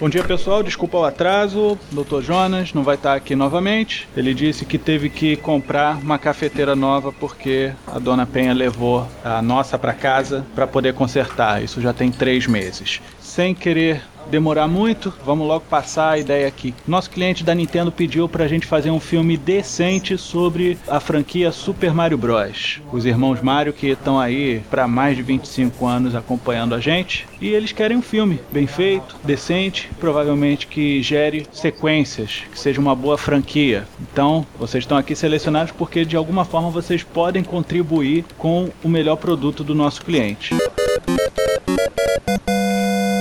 Bom dia pessoal, desculpa o atraso. Dr. Jonas não vai estar aqui novamente. Ele disse que teve que comprar uma cafeteira nova porque a dona Penha levou a nossa para casa para poder consertar. Isso já tem três meses. Sem querer demorar muito, vamos logo passar a ideia aqui. Nosso cliente da Nintendo pediu pra gente fazer um filme decente sobre a franquia Super Mario Bros. Os irmãos Mario que estão aí para mais de 25 anos acompanhando a gente e eles querem um filme bem feito, decente, provavelmente que gere sequências, que seja uma boa franquia. Então, vocês estão aqui selecionados porque de alguma forma vocês podem contribuir com o melhor produto do nosso cliente.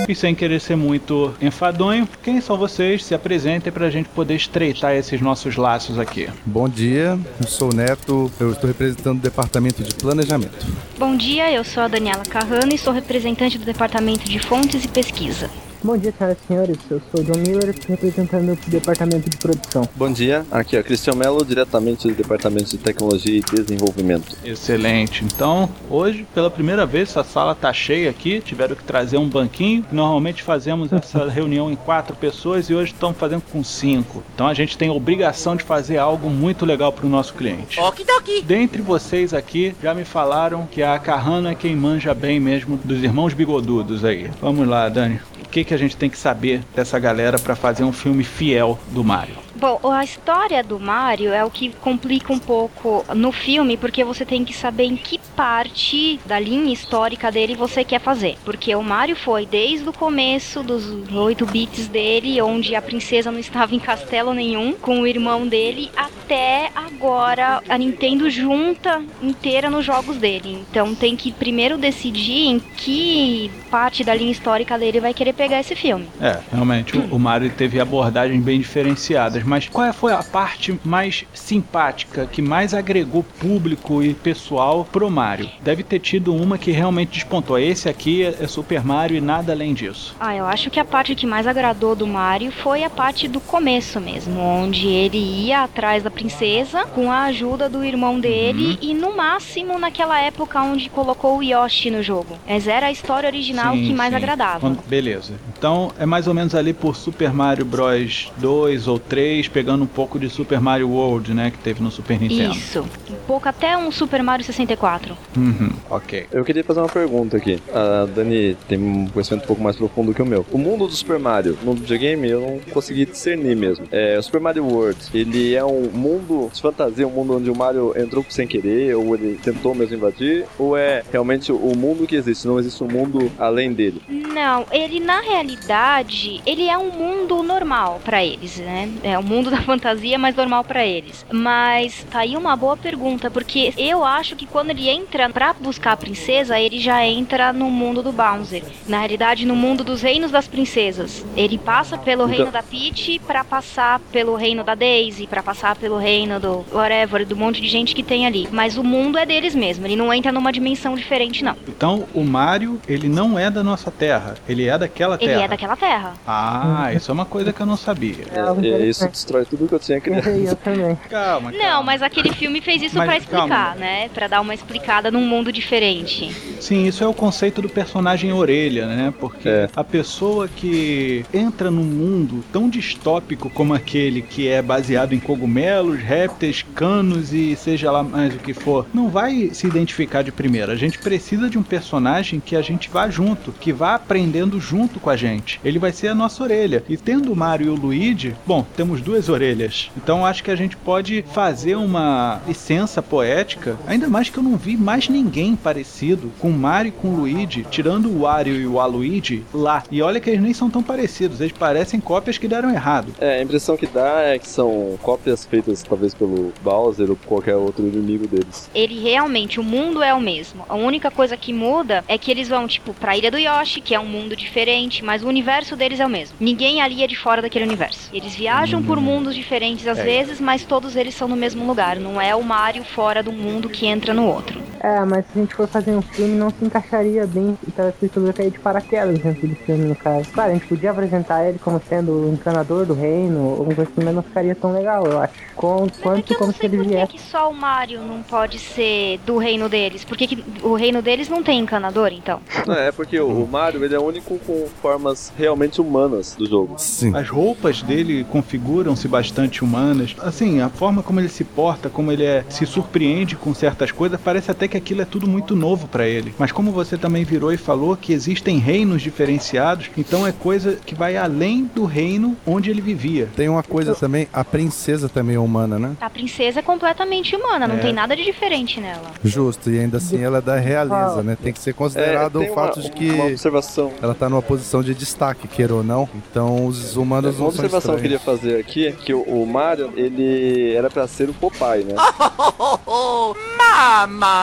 E sem querer ser muito enfadonho, quem são vocês? Se apresentem para a gente poder estreitar esses nossos laços aqui. Bom dia, eu sou o Neto, eu estou representando o Departamento de Planejamento. Bom dia, eu sou a Daniela Carrano e sou representante do Departamento de Fontes e Pesquisa. Bom dia, senhoras e senhores. Eu sou o John Miller, representando o departamento de produção. Bom dia, aqui é Cristian Mello, diretamente do departamento de tecnologia e desenvolvimento. Excelente. Então, hoje, pela primeira vez, essa sala tá cheia aqui. Tiveram que trazer um banquinho. Normalmente fazemos essa reunião em quatro pessoas e hoje estamos fazendo com cinco. Então a gente tem a obrigação de fazer algo muito legal para o nosso cliente. Okidoki. Dentre vocês aqui, já me falaram que a Carrano é quem manja bem mesmo dos irmãos bigodudos aí. Vamos lá, Dani. O que, que a gente tem que saber dessa galera para fazer um filme fiel do Mario? Bom, a história do Mario é o que complica um pouco no filme, porque você tem que saber em que parte da linha histórica dele você quer fazer. Porque o Mario foi desde o começo dos 8 bits dele, onde a princesa não estava em castelo nenhum, com o irmão dele, até agora a Nintendo junta inteira nos jogos dele. Então tem que primeiro decidir em que parte da linha histórica dele vai querer pegar esse filme. É, realmente, o, o Mario teve abordagens bem diferenciadas mas qual foi a parte mais simpática, que mais agregou público e pessoal pro Mario? Deve ter tido uma que realmente despontou. Esse aqui é Super Mario e nada além disso. Ah, eu acho que a parte que mais agradou do Mario foi a parte do começo mesmo, onde ele ia atrás da princesa com a ajuda do irmão dele uhum. e no máximo naquela época onde colocou o Yoshi no jogo. Mas era a história original sim, que mais sim. agradava. Beleza. Então é mais ou menos ali por Super Mario Bros 2 ou 3 pegando um pouco de Super Mario World, né, que teve no Super Nintendo. Isso, um pouco até um Super Mario 64. Uhum, ok. Eu queria fazer uma pergunta aqui. A Dani tem um conhecimento um pouco mais profundo que o meu. O mundo do Super Mario no videogame eu não consegui discernir mesmo. É, o Super Mario World, ele é um mundo de fantasia, um mundo onde o Mario entrou sem querer, ou ele tentou mesmo invadir, ou é realmente o mundo que existe, não existe um mundo além dele? Não, ele na realidade, ele é um mundo normal para eles, né? É um mundo da fantasia mais normal para eles. Mas tá aí uma boa pergunta, porque eu acho que quando ele entra para buscar a princesa, ele já entra no mundo do Bowser. Na realidade, no mundo dos reinos das princesas. Ele passa pelo então... reino da Peach para passar pelo reino da Daisy, para passar pelo reino do whatever, do monte de gente que tem ali. Mas o mundo é deles mesmo, ele não entra numa dimensão diferente não. Então, o Mario, ele não é da nossa terra, ele é daquela terra. Ele é daquela terra. Ah, isso é uma coisa que eu não sabia. É, é isso destrói tudo que eu tinha criado. Eu também. Calma, calma. Não, mas aquele filme fez isso para explicar, calma. né? Para dar uma explicada num mundo diferente. Sim, isso é o conceito do personagem orelha, né? Porque é. a pessoa que entra num mundo tão distópico como aquele que é baseado em cogumelos, répteis, canos e seja lá mais o que for, não vai se identificar de primeira. A gente precisa de um personagem que a gente vá junto, que vá aprendendo junto com a gente. Ele vai ser a nossa orelha. E tendo o Mario e o Luigi, bom, temos duas orelhas. Então acho que a gente pode fazer uma licença poética, ainda mais que eu não vi mais ninguém parecido com Mario e com Luigi, tirando o Wario e o Aluigi lá. E olha que eles nem são tão parecidos, eles parecem cópias que deram errado. É, a impressão que dá é que são cópias feitas talvez pelo Bowser ou qualquer outro inimigo deles. Ele realmente, o mundo é o mesmo. A única coisa que muda é que eles vão, tipo, pra Ilha do Yoshi, que é um mundo diferente, mas o universo deles é o mesmo. Ninguém ali é de fora daquele universo. Eles viajam por mundos diferentes às É. vezes, mas todos eles são no mesmo lugar. Não é o Mario fora do mundo que entra no outro. É, mas se a gente for fazer um filme, não se encaixaria bem e telespectador cair de paraquedas dentro do filme, no caso. Claro, a gente podia apresentar ele como sendo o encanador do reino, ou alguma coisa assim, mas não ficaria tão legal, eu acho. Com, Mas é quanto que eu como se ele por que, viesse. só o Mario não pode ser do reino deles. Por que, que o reino deles não tem encanador, então? Não, é porque o, o Mario ele é o único com formas realmente humanas do jogo. Sim. As roupas dele configuram-se bastante humanas. Assim, a forma como ele se porta, como ele é, se surpreende com certas coisas, parece até que aquilo é tudo muito novo pra ele. Mas como você também virou e falou que existem reinos diferenciados, então é coisa que vai além do reino onde ele vivia. Tem uma coisa também, a princesa também é humana, né? A princesa é completamente humana, não É. tem nada de diferente nela. Justo, e ainda assim ela é da realeza, né? Tem que ser considerado É, o fato uma, de que uma observação. ela tá numa posição de destaque, queira ou não. Então os humanos Uma não são observação que eu queria fazer aqui é que o, o Mario, ele era pra ser o Popeye, né?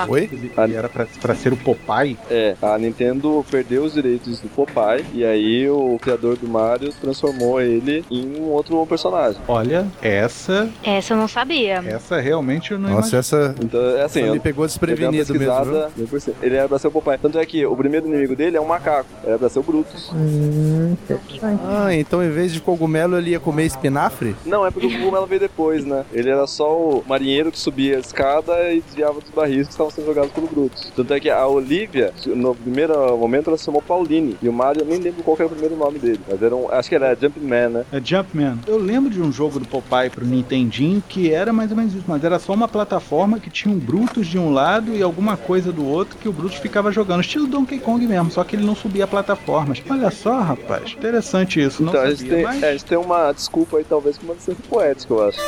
Oi? Ele era pra, pra ser o Popeye. É, a Nintendo perdeu os direitos do Popeye e aí o criador do Mario transformou ele em um outro personagem. Olha, essa, Essa eu não sabia. essa realmente eu não Nossa, essa, Então, é assim, essa eu, me pegou uma desprevenido mesmo. ele era pra ser o Popeye. Tanto é que o primeiro inimigo dele é um macaco, era pra ser o Brutus. Hum. Ah, então em vez de cogumelo ele ia comer espinafre? Não, é porque o cogumelo veio depois, né? Ele era só o marinheiro que subia a escada e desviava dos barris que estavam sendo jogados pelo Brutus. Tanto é que a Olivia, no primeiro momento, ela se chamou Pauline. E o Mario, eu nem lembro qual era o primeiro nome dele. Mas era um, acho que era Jumpman, né? É Jumpman. Eu lembro de um jogo do Popeye pro Nintendinho que era mais ou menos isso, mas era só uma plataforma que tinha um Brutus de um lado e alguma coisa do outro que o Brutus ficava jogando. Estilo Donkey Kong mesmo, só que ele não subia plataformas. Olha só, rapaz. Interessante isso. Não então a sabia, gente, tem, mas... é, a gente tem uma desculpa aí, talvez, uma licença poética, eu acho.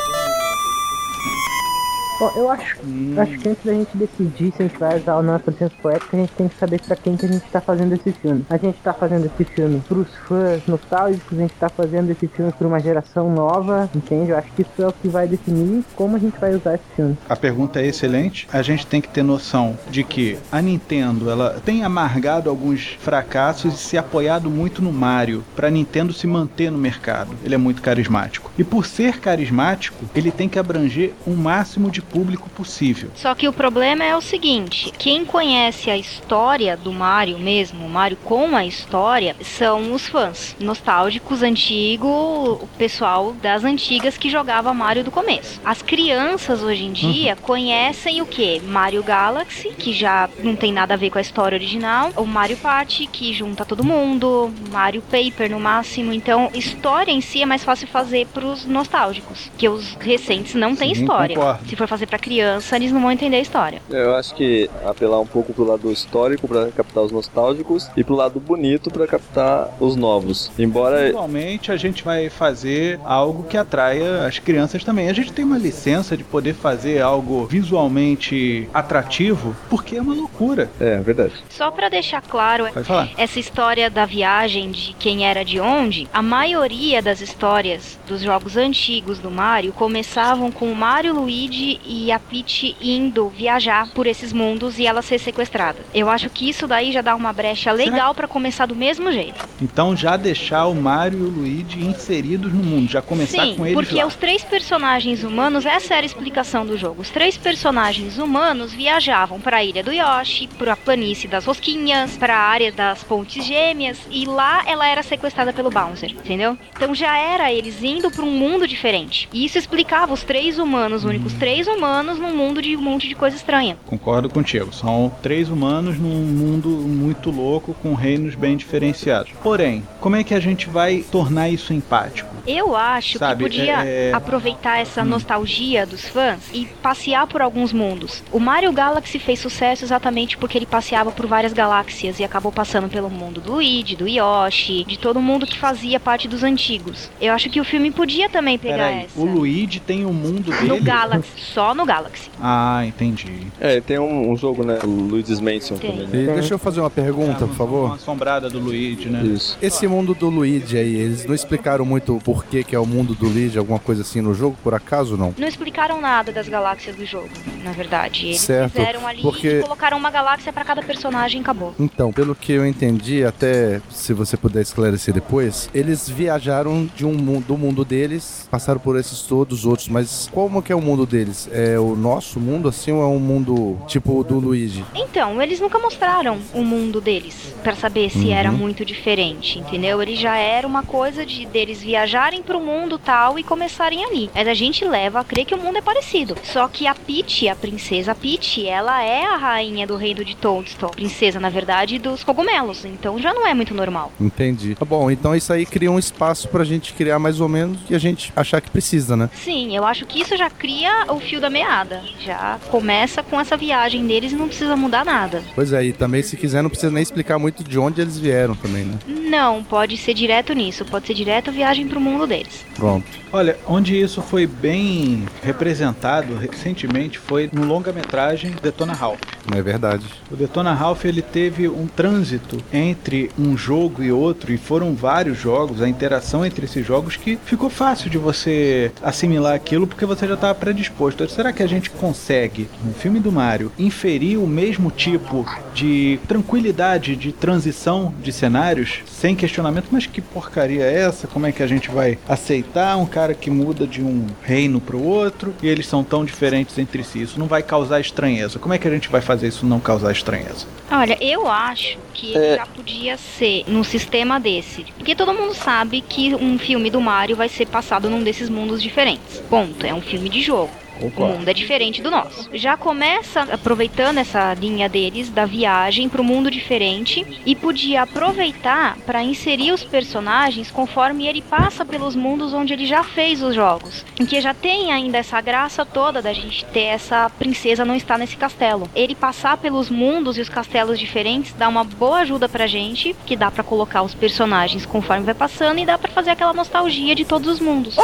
Bom, eu acho, Hum. acho que antes da gente decidir se a gente vai usar ou não a licença poética, a gente tem que saber pra quem que a gente tá fazendo esse filme. A gente tá fazendo esse filme pros fãs nostálgicos, a gente tá fazendo esse filme pra uma geração nova, entende? Eu acho que isso é o que vai definir como a gente vai usar esse filme. A pergunta é excelente. A gente tem que ter noção de que a Nintendo ela tem amargado alguns fracassos e se apoiado muito no Mario para Nintendo se manter no mercado. Ele é muito carismático. E por ser carismático, ele tem que abranger o máximo de público possível. Só que o problema é o seguinte: quem conhece a história do Mario mesmo, o Mario com a história, são os fãs nostálgicos, antigos, o pessoal das antigas que jogava Mario do começo. As crianças hoje em dia conhecem o que? Mario Galaxy, que já não tem nada a ver com a história original, o Mario Party, que junta todo mundo, Mario Paper no máximo. Então, história em si é mais fácil fazer pros nostálgicos, que os recentes não têm história. concordo. Se for fazer pra criança, eles não vão entender a história. Eu acho que apelar um pouco pro lado histórico pra captar os nostálgicos e pro lado bonito pra captar os novos. Embora Igualmente, a gente vai fazer algo que atraia as crianças também. A gente tem uma licença de poder fazer algo visualmente atrativo, porque é uma loucura. é verdade. Só pra deixar claro essa história da viagem de quem era de onde, a maioria das histórias dos jogos antigos do Mario começavam com o Mario, Luigi e a Peach indo viajar por esses mundos e ela ser sequestrada. Eu acho que isso daí já dá uma brecha legal pra começar do mesmo jeito. Então já deixar o Mario e o Luigi inseridos no mundo, já começar Sim, com eles porque lá. os três personagens humanos, essa era a explicação do jogo. Os três personagens humanos viajavam para a ilha do Yoshi, para a planície das rosquinhas, para a área das pontes gêmeas e lá ela era sequestrada pelo Bowser, entendeu? Então já era eles indo para um mundo diferente. E isso explicava os três humanos únicos, três humanos num mundo de um monte de coisa estranha. Concordo contigo. São três humanos num mundo muito louco com reinos bem diferenciados. Porém, como é que a gente vai tornar isso empático? Eu acho Sabe, que podia é- é- aproveitar essa Hum. nostalgia dos fãs e passear por alguns mundos. O Mario Galaxy fez sucesso exatamente porque ele passeava por várias galáxias e acabou passando pelo mundo do Luigi, do Yoshi, de todo mundo que fazia parte dos antigos. Eu acho que o filme podia também pegar Peraí, essa. o Luigi tem o mundo dele? No Galaxy, só no Galaxy. Ah, entendi. É, tem um, um jogo, né? O Luigi's Mansion Tem. também. né? E deixa eu fazer uma pergunta, por Uma favor. assombrada do Luigi, né? Isso. Esse mundo do Luigi aí, eles não explicaram muito por que que é o mundo do Luigi, alguma coisa assim no jogo, por acaso não? Não explicaram nada das galáxias do jogo, na verdade. Eles Certo, fizeram ali porque- e colocaram uma galáxia pra cada personagem e acabou. Então, pelo que eu entendi, até se você puder esclarecer depois, eles viajaram de um mundo, do mundo deles, passaram por esses todos os outros, mas como que é o mundo deles? É o nosso mundo assim ou é um mundo tipo o do Luigi? Então, eles nunca mostraram o mundo deles pra saber se Uhum. era muito diferente, entendeu? Ele já era uma coisa de deles viajarem pro mundo tal e começarem ali. Mas a gente leva a crer que o mundo é parecido. Só que a Peach, a princesa Peach, ela é a rainha do reino de Toadstool. Princesa, na verdade, dos cogumelos. Então já não é muito normal. Entendi. Tá bom, então isso aí cria um espaço pra gente criar mais ou menos e a gente achar que precisa, né? Sim, eu acho que isso já cria o fio da meada. Já começa com essa viagem deles e não precisa mudar nada. Pois é, e também se quiser não precisa nem explicar muito de onde eles vieram também, né? Não, pode ser direto nisso. Pode ser direto viagem pro mundo deles. Pronto. Olha, onde isso foi bem representado recentemente foi no longa-metragem Detona Ralph. É verdade. O Detona Ralph ele teve um trânsito entre um jogo e outro e foram vários jogos, a interação entre esses jogos que ficou fácil de você assimilar aquilo porque você já estava predisposto. Será que a gente consegue no filme do Mario inferir o mesmo tipo de tranquilidade de transição de cenários sem questionamento? Mas que porcaria é essa? Como é que a gente vai aceitar um cara que muda de um reino para o outro e eles são tão diferentes entre si? Isso não vai causar estranheza. Como é que a gente vai fazer isso não causar estranheza? Olha, eu acho que ele É. já podia ser num sistema desse. Porque todo mundo sabe que um filme do Mario vai ser passado num desses mundos diferentes. Ponto. É um filme de jogo. O mundo é diferente do nosso. Já começa aproveitando essa linha deles da viagem para o mundo diferente e podia aproveitar para inserir os personagens conforme ele passa pelos mundos onde ele já fez os jogos. Em que já tem ainda essa graça toda da gente ter essa princesa não estar nesse castelo. Ele passar pelos mundos e os castelos diferentes dá uma boa ajuda pra gente, que dá pra colocar os personagens conforme vai passando e dá pra fazer aquela nostalgia de todos os mundos.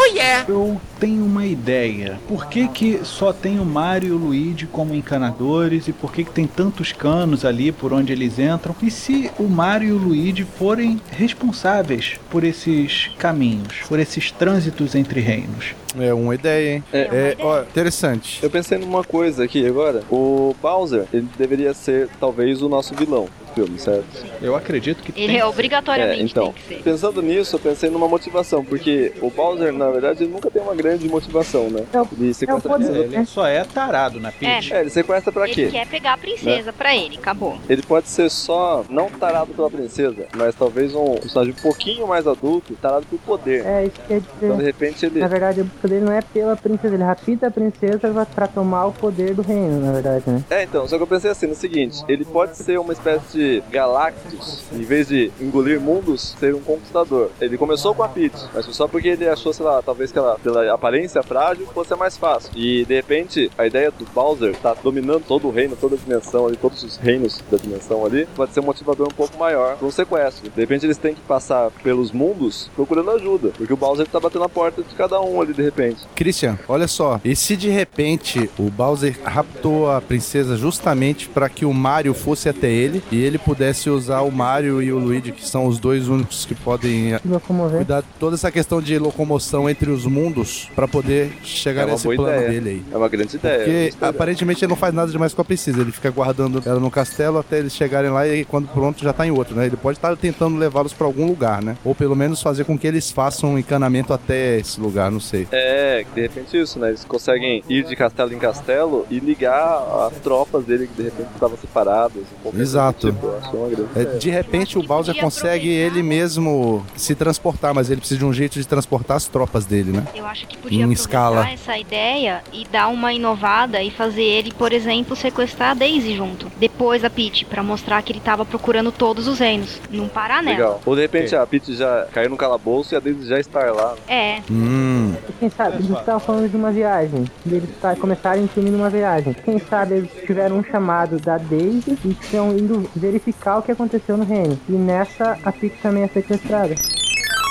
Eu tenho uma ideia. Por que, que só tem o Mario e o Luigi como encanadores e por que, que tem tantos canos ali por onde eles entram? E se o Mario e o Luigi forem responsáveis por esses caminhos, por esses trânsitos entre reinos? É uma ideia, hein? É, É É, ideia. ó, interessante. Eu pensei numa coisa aqui agora. O Bowser, ele deveria ser talvez o nosso vilão filme, certo? Eu acredito que Ele tem. é obrigatoriamente É, então, tem que ser. pensando nisso, eu pensei numa motivação, porque o Bowser, na verdade, ele nunca tem uma grande motivação, né? É o- Ele sequestra é. Ele só é tarado na Peach. É, ele sequestra pra Ele quê? quer pegar a princesa pra ele, acabou. Ele pode ser só, não tarado pela princesa, mas talvez um personagem um pouquinho mais adulto, tarado por poder. É, isso quer Então, de dizer. repente, ele. Na verdade, o poder não é pela princesa, ele rapta a princesa pra tomar o poder do reino, na verdade, né? É, então, só que eu pensei assim, no seguinte, ele pode ser uma espécie de Galactus, em vez de engolir mundos, ser um conquistador. Ele começou com a Peach, mas só porque ele achou, sei lá, talvez que ela, pela aparência frágil, fosse mais fácil. E, de repente, a ideia do Bowser tá dominando todo o reino, toda a dimensão ali, todos os reinos da dimensão ali, pode ser um motivador um pouco maior para um sequestro. De repente, eles têm que passar pelos mundos procurando ajuda, porque o Bowser tá batendo a porta de cada um ali, de repente. Christian, olha só. E se de repente o Bowser raptou a princesa justamente para que o Mario fosse até ele e ele pudesse usar o Mario e o Luigi, que são os dois únicos que podem eh, locomover. cuidar de toda essa questão de locomoção entre os mundos para poder chegar É nesse plano ideia. dele aí. É uma grande ideia. Porque dela. aparentemente ele não faz nada demais com a princesa, ele fica guardando ela no castelo até eles chegarem lá e quando pronto já tá em outro, né? Ele pode estar tentando levá-los para algum lugar, né? Ou pelo menos fazer com que eles façam um encanamento até esse lugar, não sei. É, de repente isso, né? Eles conseguem ir de castelo em castelo e ligar as tropas dele que de repente estavam separadas. um pouco Exato. Uma É, de repente o Bowser consegue ele mesmo se transportar, mas ele precisa de um jeito de transportar as tropas dele, né? Eu acho que podia Em aproveitar escala. essa ideia e dar uma inovada e fazer ele, por exemplo, sequestrar a Daisy junto. Depois da Peach, pra mostrar que ele tava procurando todos os reinos. Não parar nela. Legal. Ou de repente a Peach já caiu no calabouço e a Daisy já estar lá. É, Hum, E quem sabe, eles estavam falando de uma viagem. Eles tá, começaram em time numa viagem. Quem sabe eles tiveram um chamado da Daisy e estão indo verificar o que aconteceu no reino. E nessa a Peach também é sequestrada.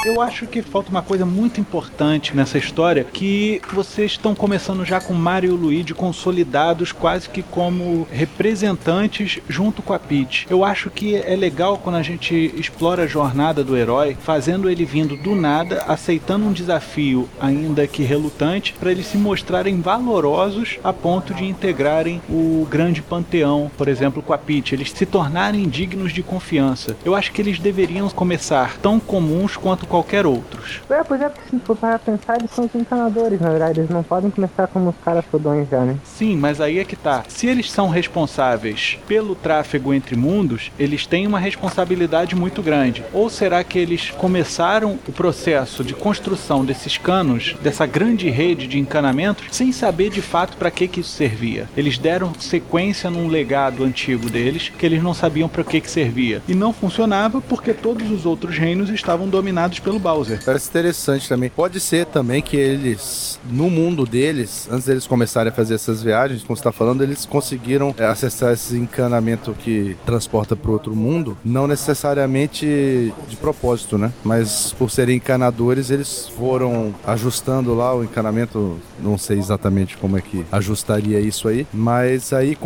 Eu acho que falta uma coisa muito importante nessa história, que vocês estão começando já com Mario e Luigi consolidados quase que como representantes junto com a Peach. Eu acho que é legal quando a gente explora a jornada do herói, fazendo ele vindo do nada, aceitando um desafio ainda que relutante, para eles se mostrarem valorosos a ponto de integrarem o grande panteão, por exemplo, com a Peach, eles se tornarem dignos de confiança. Eu acho que eles deveriam começar tão comuns quanto qualquer outros. É, pois é, porque se for para pensar, eles são os encanadores, na verdade. Eles não podem começar como os caras fodões já, né? Sim, mas aí é que tá. Se eles são responsáveis pelo tráfego entre mundos, eles têm uma responsabilidade muito grande. Ou será que eles começaram o processo de construção desses canos, dessa grande rede de encanamentos, sem saber de fato para que, que isso servia? Eles deram sequência num legado antigo deles que eles não sabiam para que, que servia. E não funcionava porque todos os outros reinos estavam dominados pelo Bowser. parece interessante também. Pode ser também que eles, no mundo deles, antes deles começarem a fazer essas viagens, como você tá falando, eles conseguiram é, acessar esse encanamento que transporta para outro mundo, não necessariamente de propósito, né? Mas por serem encanadores, eles foram ajustando lá o encanamento, não sei exatamente como é que ajustaria isso aí, mas aí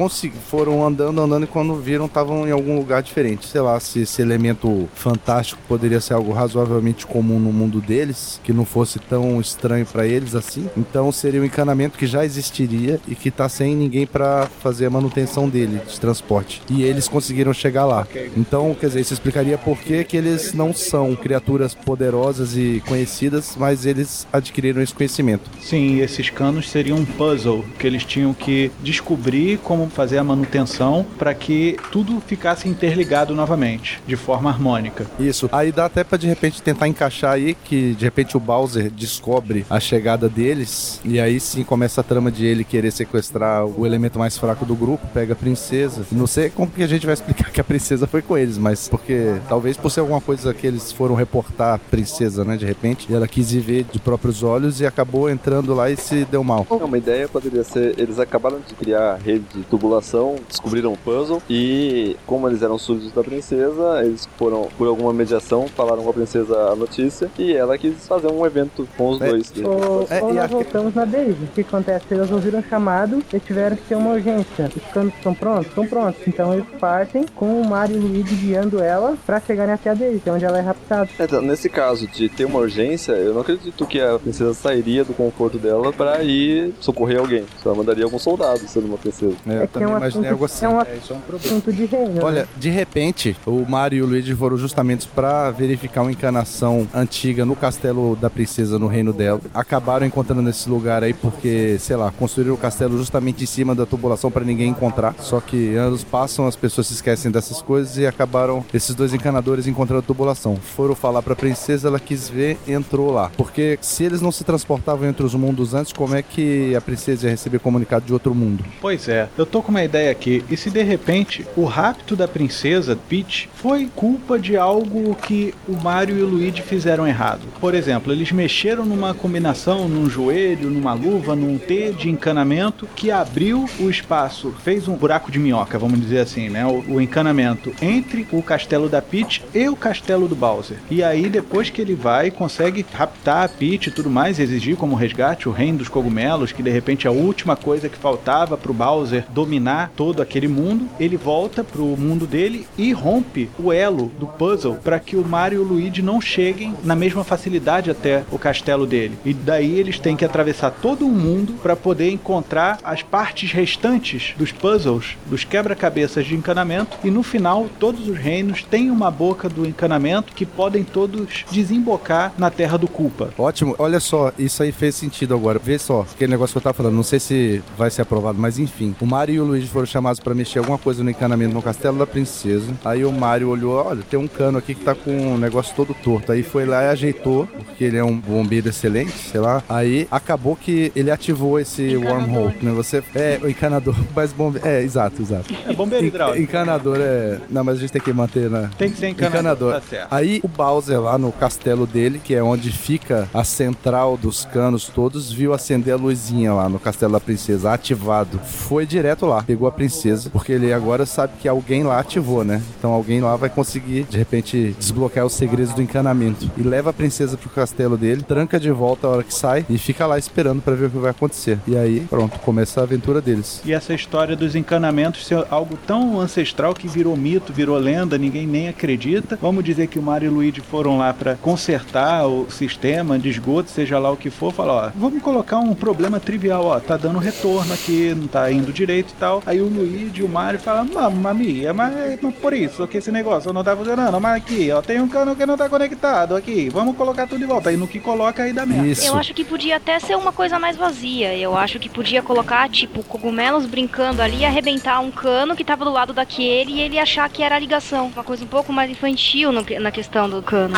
foram andando, andando e quando viram estavam em algum lugar diferente. Sei lá se esse elemento fantástico poderia ser algo razoavelmente comum no mundo deles, que não fosse tão estranho pra eles assim. Então seria um encanamento que já existiria e que tá sem ninguém pra fazer a manutenção dele de transporte. E eles conseguiram chegar lá. Então, quer dizer, isso explicaria por que, que eles não são criaturas poderosas e conhecidas, mas eles adquiriram esse conhecimento. Sim, esses canos seriam um puzzle que eles tinham que descobrir como fazer a manutenção para que tudo ficasse interligado novamente, de forma harmônica. Isso. Aí dá até pra de repente tentar encaixar aí que de repente o Bowser descobre a chegada deles e aí sim começa a trama de ele querer sequestrar o elemento mais fraco do grupo, pega a princesa. Não sei como que a gente vai explicar que a princesa foi com eles, mas porque talvez por ser alguma coisa que eles foram reportar a princesa, né, de repente, e ela quis ir ver de próprios olhos e acabou entrando lá e se deu mal. É, Uma ideia poderia ser, eles acabaram de criar a rede de tubulação, descobriram o puzzle e como eles eram súditos da princesa, eles foram, por alguma mediação, falaram com a princesa a notícia e ela quis fazer um evento com os É. dois. Ou, É, ou nós voltamos na Daisy. O que acontece? Eles ouviram o chamado e tiveram que ter uma urgência. Os canos estão prontos? Estão prontos. Então eles partem com o Mario e o Luigi guiando ela pra chegarem até a Daisy, onde ela é raptada. Então, nesse caso de ter uma urgência, eu não acredito que a princesa sairia do conforto dela pra ir socorrer alguém. Só mandaria alguns soldados sendo uma princesa. É, eu É que também é um imaginei algo assim. é um É, isso é um problema. assunto de reino. né? Olha, de repente, o Mario e o Luigi foram justamente pra verificar uma encanação antiga no castelo da princesa, no reino dela. Acabaram encontrando nesse lugar aí porque, sei lá, construíram o castelo justamente em cima da tubulação pra ninguém encontrar. Só que anos passam, as pessoas se esquecem dessas coisas e acabaram esses dois encanadores encontrando a tubulação. Foram falar pra princesa, ela quis ver, entrou lá. Porque se eles não se transportavam entre os mundos antes, como é que a princesa ia receber comunicado de outro mundo? Pois é, eu tô com uma ideia aqui. E se de repente o rapto da princesa Peach foi culpa de algo que o Mario e o Luigi fizeram errado? Por exemplo, eles mexeram numa combinação, num joelho, numa luva, num T de encanamento que abriu o espaço, fez um buraco de minhoca, vamos dizer assim, né? O, o encanamento entre o castelo da Peach e o castelo do Bowser. E aí depois que ele vai, consegue raptar a Peach e tudo mais, exigir como resgate o reino dos cogumelos, que de repente é a última coisa que faltava pro Bowser dominar todo aquele mundo, ele volta pro mundo dele e rompe o elo do puzzle para que o Mario e o Luigi não cheguem cheguem na mesma facilidade até o castelo dele. E daí eles têm que atravessar todo o mundo para poder encontrar as partes restantes dos puzzles, dos quebra-cabeças de encanamento. E no final, todos os reinos têm uma boca do encanamento que podem todos desembocar na terra do culpa. Ótimo, olha só, isso aí fez sentido agora. Vê só, aquele negócio que eu tava falando, não sei se vai ser aprovado, mas enfim. O Mario e o Luigi foram chamados para mexer alguma coisa no encanamento no castelo da princesa. Aí o Mario olhou, olha, tem um cano aqui que tá com um negócio todo torto. Aí foi lá e ajeitou, porque ele é um bombeiro excelente, sei lá. Aí acabou que ele ativou esse wormhole, né? Você é o encanador, mas bombeiro. É, exato, exato. É bombeiro hidráulico. Encanador é. Não, mas a gente tem que manter na. Tem que ser encanador. Tá certo. Aí o Bowser lá no castelo dele, que é onde fica a central dos canos todos, viu acender a luzinha lá no castelo da princesa, ativado. Foi direto lá, pegou a princesa, porque ele agora sabe que alguém lá ativou, né? Então alguém lá vai conseguir, de repente, desbloquear os segredos do encanamento. E leva a princesa pro castelo dele, tranca de volta a hora que sai e fica lá esperando para ver o que vai acontecer. E aí, pronto, começa a aventura deles. E essa história dos encanamentos ser algo tão ancestral que virou mito, virou lenda, ninguém nem acredita. Vamos dizer que o Mario e o Luigi foram lá para consertar o sistema de esgoto, seja lá o que for, falar, ó, vamos colocar um problema trivial, ó, tá dando retorno aqui, não tá indo direito e tal. Aí o Luigi e o Mario falam, mami, é mas, mas por isso que esse negócio não tá funcionando, mas aqui, ó, tem um cano que não tá conectado aqui, vamos colocar tudo de volta. Aí no que coloca aí dá merda. Isso. Eu acho que podia até ser uma coisa mais vazia. Eu acho que podia colocar, tipo, cogumelos brincando ali e arrebentar um cano que tava do lado daquele e ele achar que era a ligação. Uma coisa um pouco mais infantil no- na questão do cano.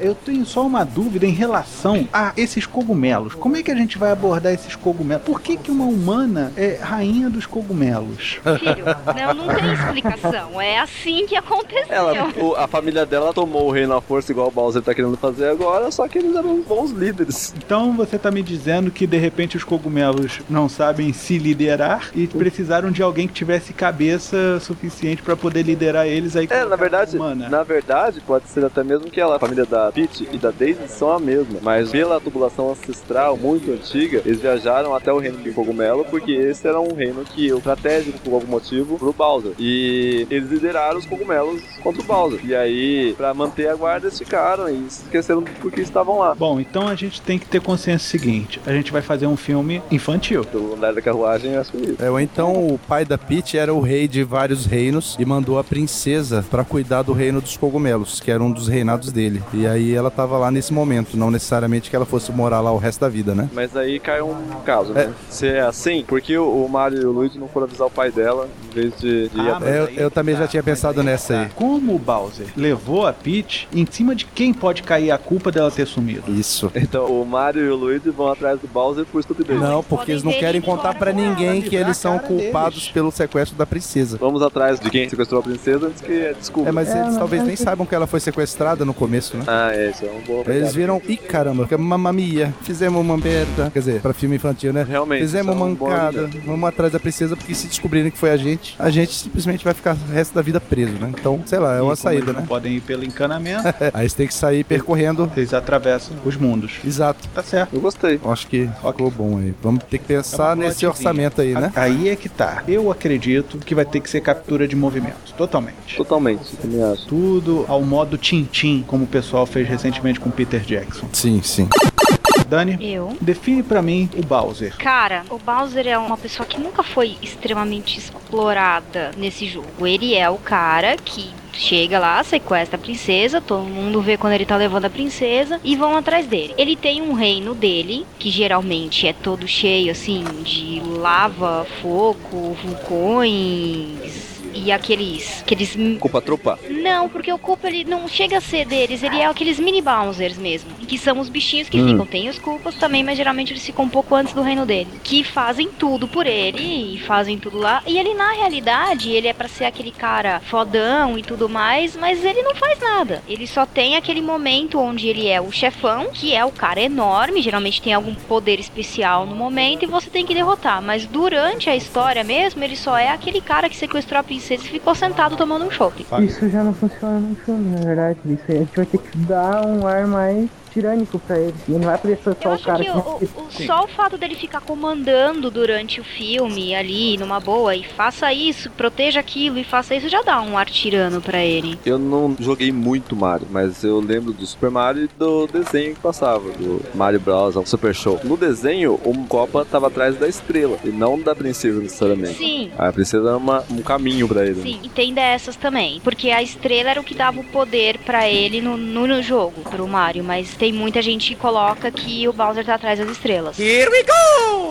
Eu tenho só uma dúvida em relação a esses cogumelos. Como é que a gente vai abordar esses cogumelos? Por que, que uma humana é rainha dos cogumelos? Filho, não, não tem explicação. É assim que aconteceu. Ela, o- a família dela tomou o reino força igual o Bowser tá querendo fazer agora, só que eles eram bons líderes. Então você tá me dizendo que de repente os cogumelos não sabem se liderar e precisaram de alguém que tivesse cabeça suficiente pra poder liderar eles aí. É, na verdade, humana. na verdade, pode ser até mesmo que ela, a família da Peach e da Daisy são a mesma, mas pela tubulação ancestral muito antiga, eles viajaram até o reino de cogumelo porque esse era um reino que o estratégico por algum motivo pro Bowser. E eles lideraram os cogumelos contra o Bowser. E aí, pra manter a guarda, eles ficaram e esqueceram porque estavam lá. Bom, então a gente tem que ter consciência seguinte: a gente vai fazer um filme infantil. Do andar da carruagem, acho isso. É, ou então o pai da Peach era o rei de vários reinos e mandou a princesa pra cuidar do reino dos cogumelos, que era um dos reinados dele. E aí ela tava lá nesse momento, não necessariamente que ela fosse morar lá o resto da vida, né? Mas aí cai um caso, né? Se é assim, por que o Mario e o Luigi não foram avisar o pai dela em vez de, de ir Ah, atrás? mas Eu- aí eu que também tá, já tinha pensado aí que nessa tá. aí. Como o Bowser levou a Peach, em cima de quem pode cair a culpa dela ter sumido? Isso. Então o Mario e o Luigi vão atrás do Bowser por estupidez. Não, porque eles não querem contar com ninguém que eles a são culpados deles. pelo sequestro da princesa. Vamos atrás de quem sequestrou a princesa antes que descubra. É, mas É, eles mas- talvez nem mas- saibam que ela foi sequestrada no começo, né? Ah, é, isso é um bom. Eles viram, ih caramba, que é mamma mia, fizemos uma merda. Quer dizer, pra filme infantil, né? Realmente, Fizemos é uma um mancada, vamos atrás da princesa, porque se descobrirem que foi a gente, a gente simplesmente vai ficar o resto da vida preso, né? Então, sei lá, é E uma como saída, né? Podem ir pelo encanamento, É, aí você tem que sair percorrendo. eles atravessam os mundos. Exato. Tá certo. Eu gostei. Acho que ficou bom aí. Vamos ter que É pensar uma nesse orçamento aí, né? Aí é que tá. Eu acredito que vai ter que ser captura de movimento. Totalmente. Totalmente, eu também acho. Tudo ao modo Tintim, como o pessoal fez recentemente com Peter Jackson. Sim, sim. Dani, Eu. define pra mim o Bowser. Cara, o Bowser é uma pessoa que nunca foi extremamente explorada nesse jogo. Ele é o cara que chega lá, sequestra a princesa, todo mundo vê quando ele tá levando a princesa e vão atrás dele. Ele tem um reino dele, que geralmente é todo cheio assim de lava, fogo, vulcões e aqueles aqueles Culpa tropa. não, porque o Koopa ele não chega a ser deles, ele é aqueles mini Bowsers mesmo. Que são os bichinhos que Hum. ficam. Tem os Koopas também, mas geralmente eles ficam um pouco antes do reino dele. Que fazem tudo por ele e fazem tudo lá. E ele, na realidade, ele é pra ser aquele cara fodão e tudo mais, mas ele não faz nada. Ele só tem aquele momento onde ele é o chefão, que é o cara enorme, geralmente tem algum poder especial no momento e você tem que derrotar. Mas durante a história mesmo, ele só é aquele cara que sequestrou a princesa e ficou sentado tomando um chopp. Isso já não funciona no na verdade. Isso aí a gente vai ter que dar um ar mais tirânico pra ele. E ele não vai poder ser só o cara que o, o- o- só o fato dele ficar comandando durante o filme ali, numa boa, e faça isso, proteja aquilo e faça isso, já dá um ar tirano pra ele. Eu não joguei muito Mario, mas eu lembro do Super Mario e do desenho que passava, do Mario Bros. um Super Show. No desenho, o Copa tava atrás da estrela, e não da princesa necessariamente. Sim. A princesa era uma- um caminho pra ele. né? Sim, e tem dessas também. Porque a estrela era o que dava o poder pra ele no, no, no jogo, pro Mario. Mas tem muita gente que coloca que o Bowser tá atrás das estrelas.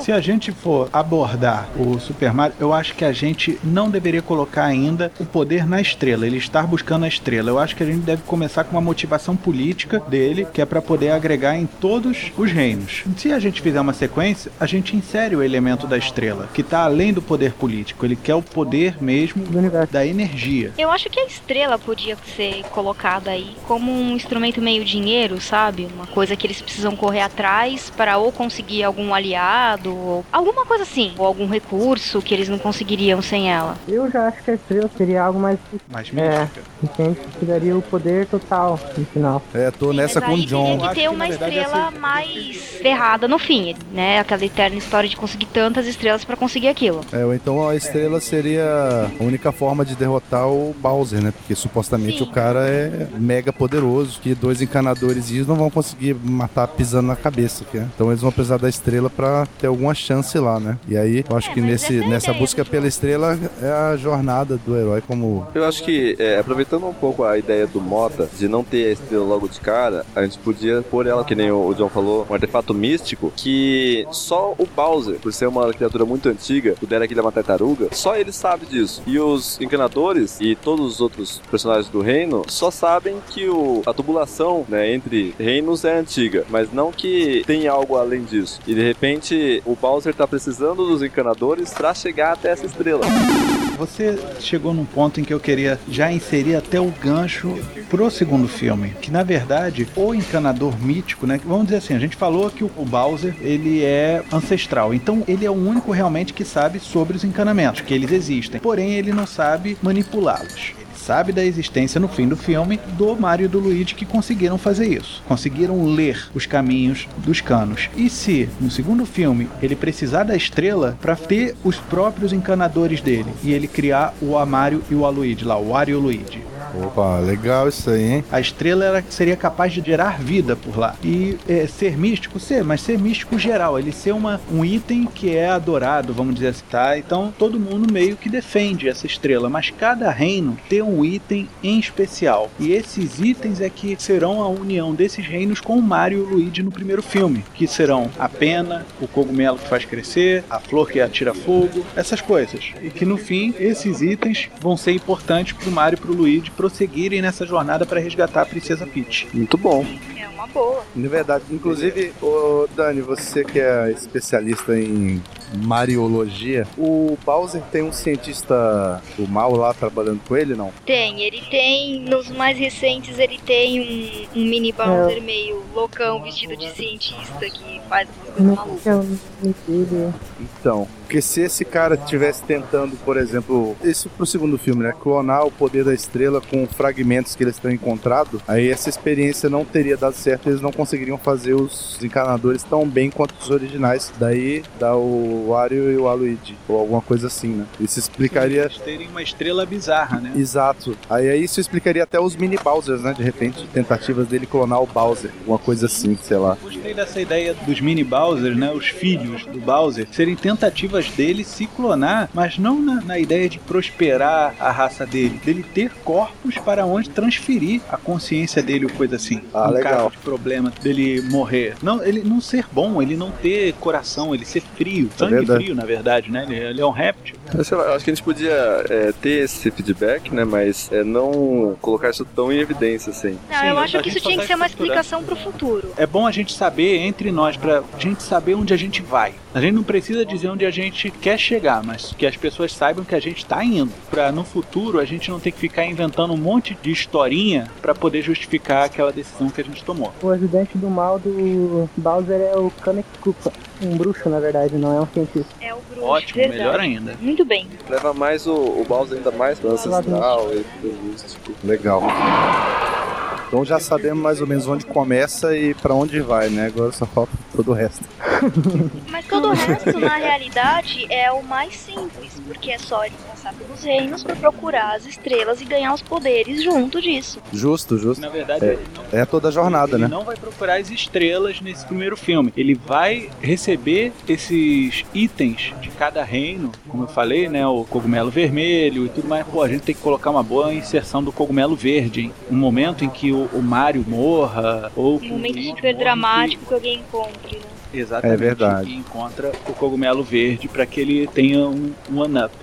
Se a gente for abordar o Super Mario, eu acho que a gente não deveria colocar ainda o poder na estrela, ele estar buscando a estrela. Eu acho que a gente deve começar com uma motivação política dele, que é para poder agregar em todos os reinos. Se a gente fizer uma sequência, a gente insere o elemento da estrela, que tá além do poder político. Ele quer o poder mesmo do universo. da energia. Eu acho que a estrela podia ser colocada aí como um instrumento meio dinheiro, sabe? Uma coisa que eles precisam correr atrás para ou conseguir algum aliado, ou alguma coisa assim, ou algum recurso que eles não conseguiriam sem ela. Eu já acho que a estrela seria algo mais. Mais É, mística. entende? Que daria o poder total no final. É, tô Sim, nessa mas com o aí John. teria que ter uma estrela essa- mais ferrada no fim, né? Aquela eterna história de conseguir tantas estrelas para conseguir aquilo. É, ou então a estrela seria a única forma de derrotar o Bowser, né? Porque supostamente Sim. o cara é mega poderoso, que dois encanadores e não vão conseguir matar pisando na cabeça, que é. Então eles vão precisar da estrela pra ter alguma chance lá, né? E aí, eu acho É, que nesse, nessa busca pela estrela é a jornada do herói como Eu acho que, é, aproveitando um pouco a ideia do Mota, de não ter a estrela logo de cara, a gente podia pôr ela, que nem o John falou, um artefato místico, que só o Bowser, por ser uma criatura muito antiga, o Derek ele é uma tartaruga, só ele sabe disso. E os encanadores e todos os outros personagens do reino só sabem que o, a tubulação né, entre reinos é antiga, mas não que tem algo além disso. E de repente o Bowser tá precisando dos encanadores pra chegar até essa estrela. Você chegou num ponto em que eu queria já inserir até o gancho pro segundo filme, que na verdade o encanador mítico, né? Vamos dizer assim, a gente falou que o Bowser ele é ancestral, então ele é o único realmente que sabe sobre os encanamentos, que eles existem. Porém, ele não sabe manipulá-los. Sabe da existência no fim do filme do Mario e do Luigi que conseguiram fazer isso. Conseguiram ler os caminhos dos canos. E se no segundo filme ele precisar da estrela para ter os próprios encanadores dele e ele criar o Mario e o Aluigi lá, o Wario e o Luigi. Opa, legal isso aí, hein? A estrela era, seria capaz de gerar vida por lá. E é, ser místico, ser, mas ser místico geral. Ele ser uma, um item que é adorado, vamos dizer assim, tá? Então todo mundo meio que defende essa estrela. Mas cada reino tem um item em especial. E esses itens é que serão a união desses reinos com o Mario e o Luigi no primeiro filme. Que serão a pena, o cogumelo que faz crescer, a flor que atira fogo, essas coisas. E que no fim, esses itens vão ser importantes pro Mario e pro Luigi prosseguirem nessa jornada para resgatar a Princesa Peach. Muito bom. É uma boa. Na verdade, inclusive, ô Dani, você que é especialista em Mariologia, o Bowser tem um cientista do mal lá trabalhando com ele, não? Tem, ele tem, nos mais recentes, ele tem um, um mini Bowser meio loucão, vestido de cientista, que faz umas coisas malucas. Então, porque se esse cara estivesse tentando, por exemplo, isso pro segundo filme, né? Clonar o poder da estrela com fragmentos que eles têm encontrado, aí essa experiência não teria dado certo, eles não conseguiriam fazer os encanadores tão bem quanto os originais. Daí dá o Wario e o Aluigi, ou alguma coisa assim, né? Isso explicaria. Eles terem uma estrela bizarra, né? Exato. Aí, isso explicaria até os mini Bowsers, né? De repente, tentativas dele clonar o Bowser, alguma coisa assim, sei lá. Gostei dessa ideia dos mini Bowser, né? Os filhos do Bowser serem tentativas dele se clonar, mas não na, na ideia de prosperar a raça dele, dele ter corpos para onde transferir a consciência dele ou coisa assim. Ah, no legal. caso de problema dele morrer. Não, ele não ser bom, ele não ter coração, ele ser frio, sangue verdade. frio, na verdade, né? Ele, ele é um réptil. Eu sei lá, eu acho que a gente podia é, ter esse feedback, né? Mas é, não colocar isso tão em evidência, assim. Não, Sim, eu a acho que isso tinha que ser uma explicação pro futuro. É bom a gente saber entre nós, pra gente saber onde a gente vai. A gente não precisa dizer onde a gente quer chegar, mas que as pessoas saibam que a gente tá indo. Pra no futuro a gente não ter que ficar inventando um monte de historinha pra poder justificar aquela decisão que a gente tomou. O ajudante do mal do Bowser é o Kamek Koopa. Um bruxo, na verdade, não é um cientista. É o bruxo, Ótimo, verdade. melhor ainda. Muito bem. Leva mais o, o Bowser ainda mais pra ancestral e. Legal. Então já sabemos mais ou menos onde começa e pra onde vai, né? Agora só falta todo o resto. Mas todo o resto, na realidade, é o mais simples, porque é só ele passar pelos reinos pra procurar as estrelas e ganhar os poderes junto disso. Justo, justo. Na verdade, É. ele não É toda a jornada, ele né? não vai procurar as estrelas nesse primeiro filme. Ele vai receber esses itens de cada reino, como eu falei, né? O cogumelo vermelho e tudo mais. Pô, a gente tem que colocar uma boa inserção do cogumelo verde, hein? Um momento em que o, o Mario morra, ou que Um momento super dramático que alguém encontre, né? que- Exatamente. É verdade. E encontra o cogumelo verde para que ele tenha um, um one-up.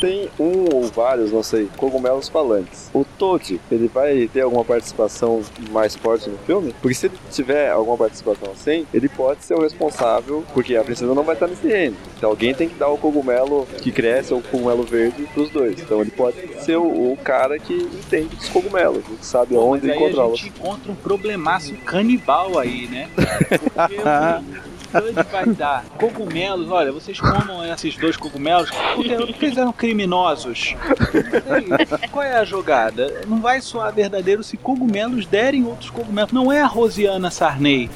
Tem um ou vários, não sei, cogumelos falantes. O Toad, ele vai ter alguma participação mais forte no filme? Porque se ele tiver alguma participação assim, ele pode ser o responsável, porque a princesa não vai estar nesse reino. Então alguém tem que dar o cogumelo que cresce, ou o cogumelo verde, pros dois. Então ele pode ser o, o cara que entende dos cogumelos, que sabe Mas onde aí a encontrá-los. gente encontra um problemaço canibal aí, né? Porque o vai dar cogumelos, olha, vocês comam esses dois cogumelos porque, porque eles eram criminosos. Aí, qual é a jogada? Não vai soar verdadeiro se cogumelos derem outros cogumelos. Não é a Rosiana Sarney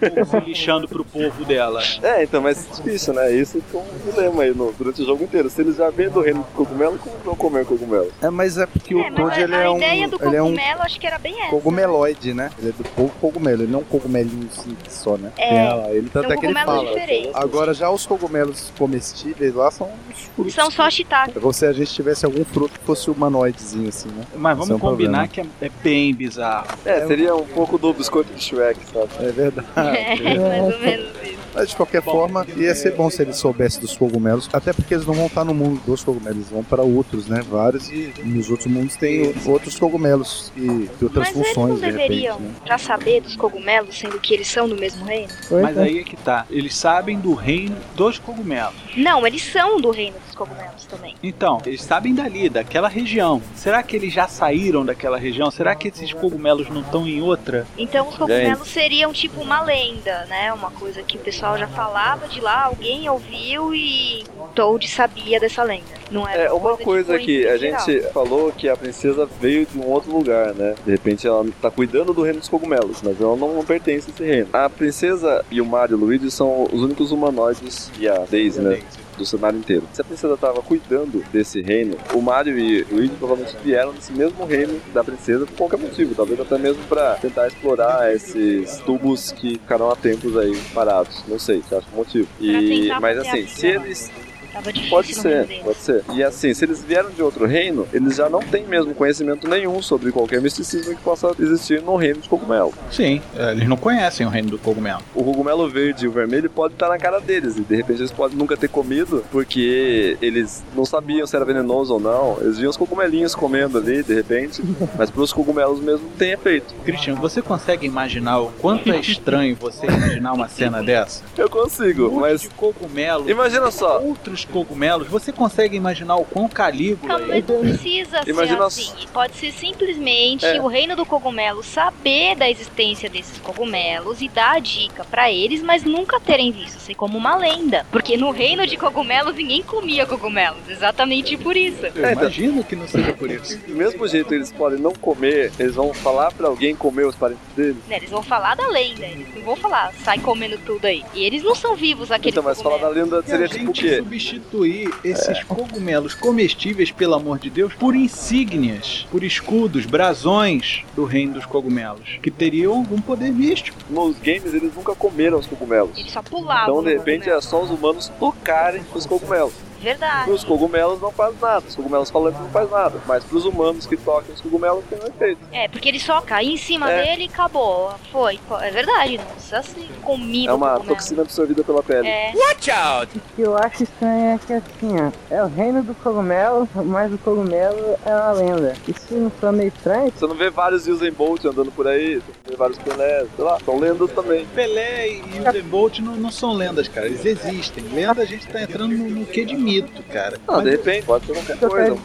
que tá se lixando pro povo dela. É, então, mas difícil, né? Isso foi um dilema aí no, durante o jogo inteiro. Se eles já vêm do reino do cogumelo, como vão comer cogumelo? É, mas é porque o é, mas Toad a, ele a é um, ideia do ele é um cogumelo acho que era bem essa. cogumeloide, né? Ele é do povo cogumelo, ele não é um cogumelinho só, né? É. Tem ela- ele tanto São é que ele fala. diferentes. Agora já os cogumelos comestíveis lá são os frutos. São só shiitake. É como se a gente tivesse algum fruto que fosse humanoidezinho assim, né? Mas Isso é vamos um combinar que é, é bem bizarro. É, seria um pouco do biscoito de Shrek, sabe? É verdade. É, mais ou menos isso. Mas de qualquer Bom, forma, ia ser bom se eles soubessem dos cogumelos, até porque eles não vão estar no mundo dos cogumelos, eles vão para outros, né? Vários, e nos outros mundos tem outros cogumelos e de outras Mas eles funções, não de repente. deveriam Né? já saber dos cogumelos, sendo que eles são do mesmo reino? Mas é. aí é que tá. Eles sabem do reino dos cogumelos. Não, eles são do reino dos cogumelos também. Então, eles sabem dali, daquela região. Será que eles já saíram daquela região? Será que esses cogumelos não estão em outra? Então os cogumelos seriam tipo uma lenda, né? Uma coisa que o pessoal já falava de lá, alguém ouviu e Toad sabia dessa lenda. Não era É, uma coisa de que a geral. gente falou que a princesa veio de um outro lugar, né? De repente ela tá cuidando do reino dos cogumelos, mas ela não, não pertence a esse reino. A princesa e o Mario e o Luigi são os únicos humanoides e a Daisy, né? Do cenário inteiro. Se a princesa tava cuidando desse reino, o Mario e o Luigi provavelmente vieram desse mesmo reino da princesa por qualquer motivo. Talvez até mesmo pra tentar explorar esses tubos que ficaram há tempos aí parados. Não sei, acho que é o motivo. E, mas assim, se eles Tava difícil Pode ser, pode ser. E assim, se eles vieram de outro reino, eles já não têm mesmo conhecimento nenhum sobre qualquer misticismo que possa existir no reino de cogumelo. Sim, é, eles não conhecem o reino do cogumelo. O cogumelo verde e o vermelho pode estar na cara deles, e de repente eles podem nunca ter comido, porque eles não sabiam se era venenoso ou não. Eles viam os cogumelinhos comendo ali, de repente, mas pros cogumelos mesmo tem efeito. Christian, você consegue imaginar o quanto é estranho você imaginar uma cena dessa? Eu consigo, Um mas de cogumelo, imagina só. outros cogumelos. Você consegue imaginar o quão Calígula Não, é? mas não precisa ser Imagina assim. Pode ser simplesmente É. o reino do cogumelo saber da existência desses cogumelos e dar a dica pra eles, mas nunca terem visto, ser como uma lenda. Porque no reino de cogumelos ninguém comia cogumelos, exatamente por isso. Eu imagino que não seja por isso. Do mesmo jeito eles podem não comer, eles vão falar pra alguém comer os parentes deles. Né, Eles vão falar da lenda, eles não vão falar, sai comendo tudo aí. E eles não são vivos, aqueles Então, mas falar da cogumelos. lenda Se seria tipo o quê? Substituir esses cogumelos comestíveis, pelo amor de Deus, por insígnias, por escudos, brasões do reino dos cogumelos, que teriam algum poder místico. Nos games eles nunca comeram os cogumelos. Eles só pulavam. Então, de repente, é só os humanos tocarem os cogumelos. Verdade. Os cogumelos não fazem nada, os cogumelos falantes não fazem nada. Mas pros humanos que tocam os cogumelos tem um efeito. É, porque ele só caía em cima É. dele e acabou. Foi. É verdade, não precisa ser comido É uma cogumelo. toxina absorvida pela pele. É, O que eu acho estranho é que assim, ó, é o reino do cogumelo, mas o cogumelo é uma lenda. Isso não foi meio estranho? Você não vê vários Usain Bolt andando por aí, você não vê vários Pelé, sei lá, são lendas também. Pelé e Usain Bolt não, não são lendas, cara. Eles existem. Lenda a gente tá entrando no, no que de mito, cara. Não, de repente, pode ser qualquer coisa. quero-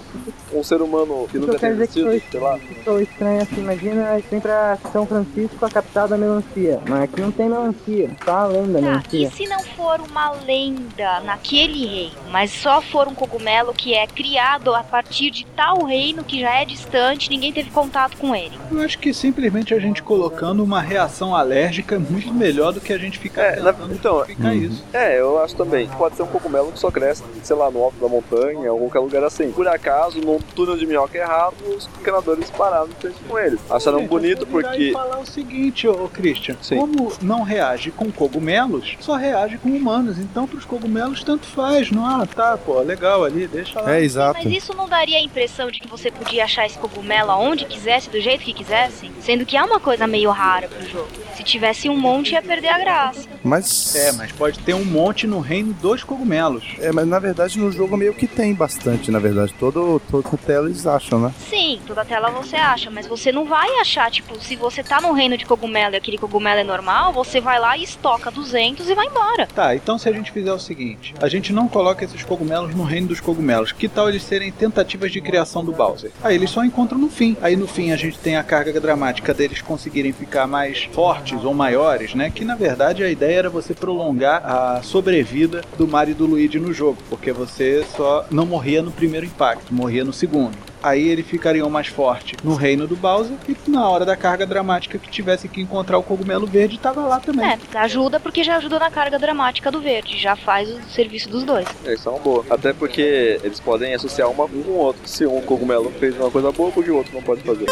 um ser humano que nunca que existido, sei lá. foi estranho assim, imagina a gente vem pra São Francisco, a capital da melancia. Mas aqui não tem melancia, só a lenda Tá, melancia. e se não for uma lenda naquele reino, mas só for um cogumelo que é criado a partir de tal reino que já é distante, ninguém teve contato com ele? Eu acho que simplesmente a gente colocando uma reação alérgica é muito melhor do que a gente ficar É, na- então, justificar Uhum. isso. É, eu acho também. Pode ser um cogumelo que só cresce, sei lá, no alto da montanha, ou qualquer lugar assim. Por acaso, num túnel de minhoca errado, os encanadores pararam de frente com eles. Acharam bonito eu vou virar porque. Falar o seguinte, ô Christian, Sim. como não reage com cogumelos, só reage com humanos. Então, pros cogumelos, tanto faz. Não, ah, tá, pô, legal ali, deixa lá. É, exato. Mas isso não daria a impressão de que você podia achar esse cogumelo aonde quisesse, do jeito que quisesse? Sendo que é uma coisa meio rara pro jogo. Se tivesse um monte, ia perder a graça. Mas. É, mas pode ter um monte no reino dos cogumelos. É, mas na verdade no jogo meio que tem bastante, na verdade. Todo, todo tela eles acham, né? Sim, toda tela você acha, mas você não vai achar, tipo, se você tá no reino de cogumelo e aquele cogumelo é normal, você vai lá e estoca 200 e vai embora. Tá, então se a gente fizer o seguinte, a gente não coloca esses cogumelos no reino dos cogumelos. Que tal eles serem tentativas de criação do Bowser? Aí eles só encontram no fim. Aí no fim a gente tem a carga dramática deles conseguirem ficar mais fortes ou maiores, né? Que na verdade a ideia era você prolongar a sobrevida do Mario e do Luigi no jogo, porque você só não morria no primeiro impacto, morria no segundo. Aí eles ficariam mais fortes no reino do Bowser e na hora da carga dramática que tivesse que encontrar o cogumelo verde, tava lá também. É, ajuda porque já ajuda na carga dramática do verde, já faz o serviço dos dois. Isso é uma boa. Até porque eles podem associar uma um com o outro. Se um cogumelo fez uma coisa boa, porque o outro não pode fazer.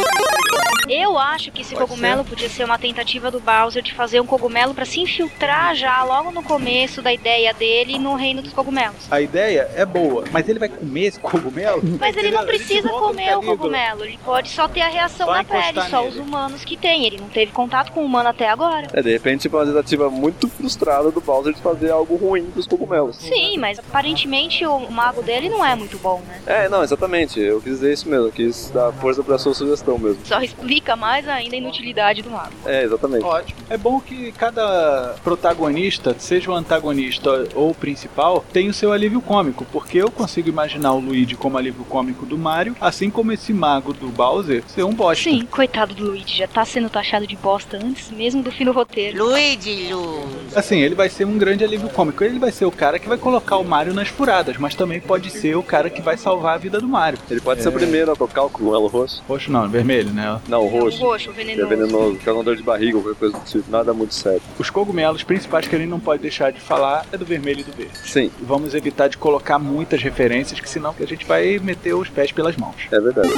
Eu acho que esse Pode cogumelo podia ser uma tentativa do Bowser de fazer um cogumelo pra se infiltrar já logo no começo da ideia dele no reino dos cogumelos. A ideia é boa, mas ele vai comer esse cogumelo? Mas ele não precisa comer o cogumelo, ele pode só ter a reação Só na pele, só nele. os humanos que tem. Ele não teve contato com o humano até agora. É, de repente, tipo, uma tentativa muito frustrada do Bowser de fazer algo ruim pros cogumelos. Sim, mas aparentemente o mago dele não é muito bom, né? É, não, exatamente. Eu quis dizer isso mesmo. Eu quis dar força pra sua sugestão mesmo. Só explica mais ainda a inutilidade do mago. É, exatamente. Ótimo. É bom que cada protagonista, seja o antagonista ou o principal, tem o seu alívio cômico, porque eu consigo imaginar o Luigi como alívio cômico do Mario, assim como esse mago do Bowser ser um bosta. Sim, coitado do Luigi, já tá sendo taxado de bosta antes mesmo do fim do roteiro. Luigi, Lu. Assim, ele vai ser um grande alívio cômico. Ele vai ser o cara que vai colocar o Mario nas furadas, mas também pode ser o cara que vai salvar a vida do Mario. Ele pode ser o primeiro a tocar o cogumelo roxo. Roxo não, vermelho, né? Não, o roxo. O roxo, o Que é venenoso. venenoso, dor de barriga ou qualquer coisa do tipo. Nada muito sério. Os cogumelos principais que a gente não pode deixar de falar é do vermelho e do verde. Sim, Vamos evitar de colocar muitas referências, que senão a gente vai meter os pés pelas mãos. É verdade.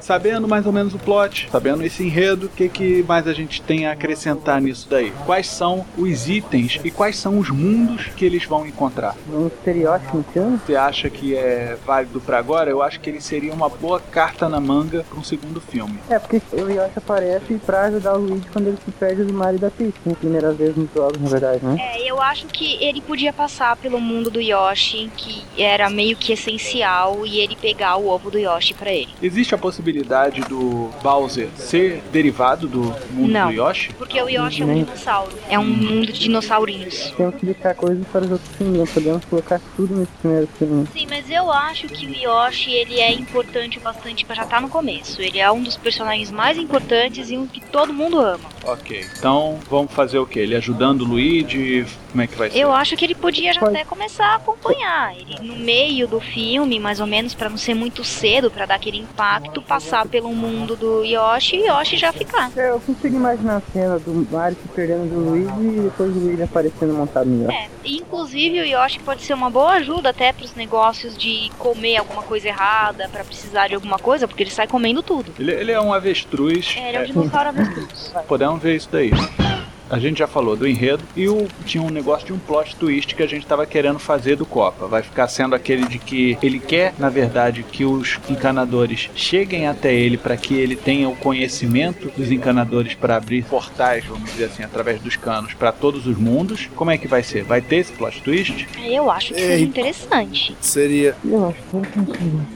Sabendo mais ou menos o plot, sabendo esse enredo, o que, que mais a gente tem a acrescentar nisso daí? Quais são os itens e quais são os mundos que eles vão encontrar? Um estereótipo no filme? Você acha que é válido pra agora? Eu acho que ele seria uma boa carta na manga pra um segundo filme. É, porque o Yoshi aparece pra ajudar o Luigi quando ele se perde do Mario e da Peach. Na primeira vez nos jogos, na verdade, né? É, eu acho que ele podia passar pelo mundo do Yoshi, que era meio que essencial, e ele pegar o ovo do Yoshi pra ele. Existe a possibilidade do Bowser ser derivado do mundo Não. do Yoshi? Porque o Yoshi é um dinossauro. É um mundo de dinossaurinhos. Temos que deixar coisas para os outros filmes. Não podemos colocar tudo nesse primeiro filme. Sim, mas eu acho que o Yoshi ele é importante o bastante pra já estar no começo. Ele é um dos personagens mais importantes e um que todo mundo ama. Ok. Então vamos fazer o quê? Ele ajudando o Luigi? Como é que vai ser? Eu acho que ele podia já Pode. até começar a acompanhar. Ele no meio do filme, mais ou menos, pra não ser muito cedo, pra dar aquele impacto, passar pelo mundo do Yoshi e Yoshi já ficar. É, eu consigo imaginar a cena do Mario se perdendo do Luigi e depois o Luigi aparecendo montado no Yoshi. É, inclusive o Yoshi pode ser uma boa ajuda até pros negócios de comer alguma coisa errada, pra precisar de alguma coisa, porque ele sai comendo tudo. Ele, ele é um avestruz. É, ele é um É, dinossauro avestruz. podemos ver isso daí. A gente já falou do enredo e o, tinha um negócio de um plot twist que a gente estava querendo fazer do Copa. Vai ficar sendo aquele de que ele quer, na verdade, que os encanadores cheguem até ele para que ele tenha o conhecimento dos encanadores para abrir portais, vamos dizer assim, através dos canos para todos os mundos. Como é que vai ser? Vai ter esse plot twist? Eu acho que Ei. seria interessante. Seria. Eu acho.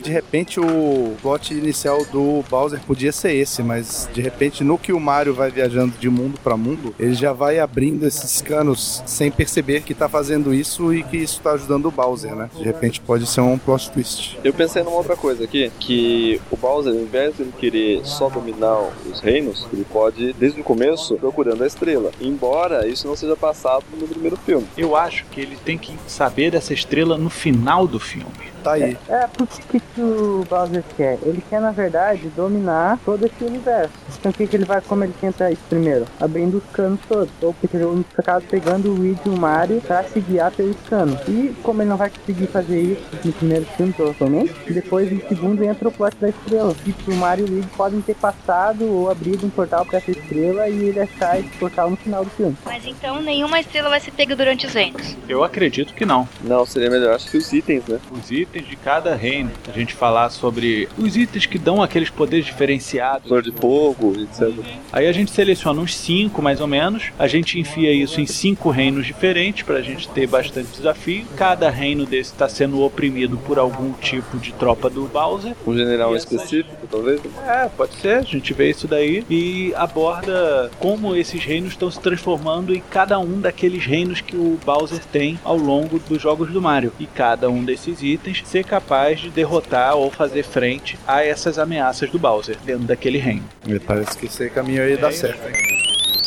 De repente o plot inicial do Bowser podia ser esse, mas de repente no que o Mario vai viajando de mundo pra mundo, ele já vai abrindo esses canos sem perceber que tá fazendo isso e que isso tá ajudando o Bowser, né? De repente pode ser um plot twist. Eu pensei numa outra coisa aqui, que o Bowser, ao invés de ele querer só dominar os reinos, ele pode, desde o começo, procurando a estrela. Embora isso não seja passado no primeiro filme. Eu acho que ele tem que saber dessa estrela no final do filme. Tá aí. É, porque que, que o Bowser quer? Ele quer, na verdade, dominar todo esse universo. Então o que, que ele vai, como ele tenta isso primeiro? Abrindo os canos todos. Ou porque ele acaba pegando o Luigi e o Mario pra se guiar pelos canos. E como ele não vai conseguir fazer isso no primeiro filme, provavelmente, depois no segundo entra o plot da estrela. Que o Mario e o Luigi podem ter passado ou abrido um portal pra essa estrela e ele achar esse portal no final do filme. Mas então nenhuma estrela vai ser pega durante os reinos. Eu acredito que não. Não, seria melhor, acho que os itens, né? Os itens de cada reino, a gente falar sobre os itens que dão aqueles poderes diferenciados. Flor de fogo, etc. Aí a gente seleciona uns cinco, mais ou menos. A gente enfia isso em cinco reinos diferentes pra gente ter bastante desafio. Cada reino desse tá sendo oprimido por algum tipo de tropa do Bowser. Um general essas- específico, talvez. É, pode ser, a gente vê isso daí e aborda como esses reinos estão se transformando em cada um daqueles reinos que o Bowser tem ao longo dos jogos do Mario. E cada um desses itens ser capaz de derrotar ou fazer frente a essas ameaças do Bowser dentro daquele reino. Me parece que esse caminho aí dá certo.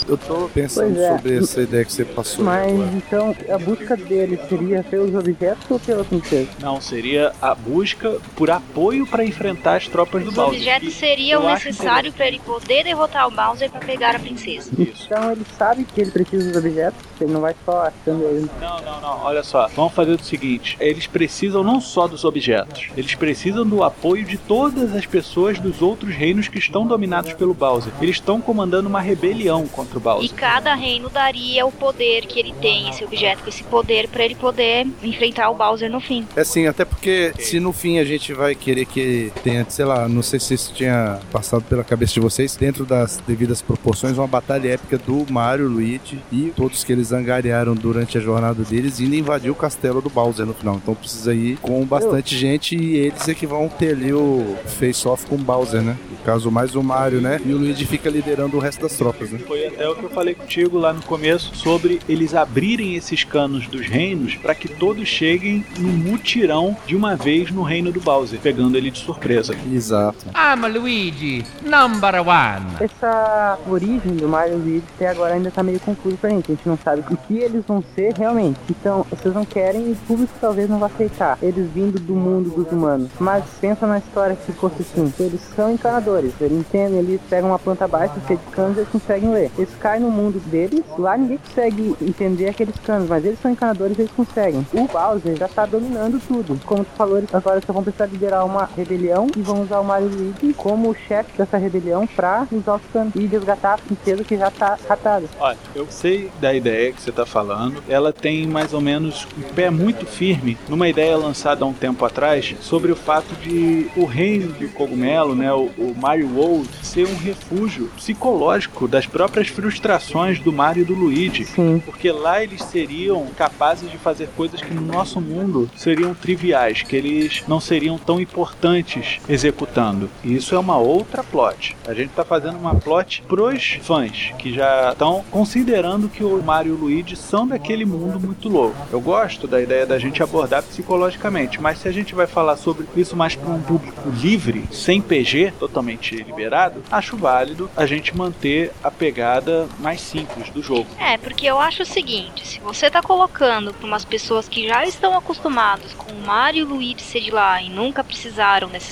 Eu tô pensando é. sobre essa ideia que você passou. Mas agora. então a busca dele seria pelos objetos ou pela princesa? Não, seria a busca por apoio para enfrentar as tropas do Os Bowser. objetos E seriam necessários para ele poder derrotar o Bowser para pegar a princesa. Isso. Então ele sabe que ele precisa dos objetos, ele não vai só achando ele. Não, não, não. Olha só. Vamos fazer o seguinte: eles precisam não só dos objetos, eles precisam do apoio de todas as pessoas dos outros reinos que estão dominados pelo Bowser. Eles estão comandando uma rebelião contra o E Bowser. cada reino daria o poder que ele tem, esse objeto, esse poder, para ele poder enfrentar o Bowser no fim. É sim, até porque se no fim a gente vai querer que tenha, sei lá, não sei se isso tinha passado pela cabeça de vocês, dentro das devidas proporções, uma batalha épica do Mario, Luigi e todos que eles angariaram durante a jornada deles indo invadir o castelo do Bowser no final. Então precisa ir com bastante gente e eles é que vão ter ali o face-off com o Bowser, né? No caso, mais o Mario, né? E o Luigi fica liderando o resto das tropas, né? Foi até o que eu falei contigo lá no começo sobre eles abrirem esses canos dos reinos para que todos cheguem num mutirão de uma vez no reino do Bowser, pegando ele de surpresa. Exato. I'm Luigi, number one. Essa origem do Mario e Luigi até agora ainda tá meio confuso pra gente. A gente não sabe o que eles vão ser realmente. Então, vocês não querem e o público talvez não vai aceitar. Eles vindo do mundo dos humanos. Mas pensa na história que fosse assim. Eles são encanadores. Eles entendem, eles pegam uma planta baixa, cheia de canos, eles conseguem ler. Eles caem no mundo deles, lá ninguém consegue entender aqueles canos, mas eles são encanadores eles conseguem. O Bowser já tá dominando tudo. Como tu falou, agora só vão precisar liderar uma rebelião e vão usar o Mario Luigi como chefe dessa rebelião pra usar os canos e resgatar a princesa que já tá ratada. Olha, eu sei da ideia que você está falando. Ela tem mais ou menos um pé muito firme numa ideia lançada há um tempo atrás sobre o fato de o reino de cogumelo, né, o, o Mario World, ser um refúgio psicológico das próprias frustrações do Mario e do Luigi. Sim. Porque lá eles seriam capazes de fazer coisas que no nosso mundo seriam triviais, que eles não seriam tão importantes executando. E isso é uma outra plot. A gente tá fazendo uma plot pros fãs, que já estão considerando que o Mario e o Luigi são daquele mundo muito louco. Eu gosto da ideia da gente abordar psicologicamente, mas se a gente vai falar sobre isso mais para um público livre, sem PG, totalmente liberado, acho válido a gente manter a pegada mais simples do jogo. É, porque eu acho o seguinte, se você tá colocando pra umas pessoas que já estão acostumadas com o Mario e o Luigi ser de lá e nunca precisaram dessa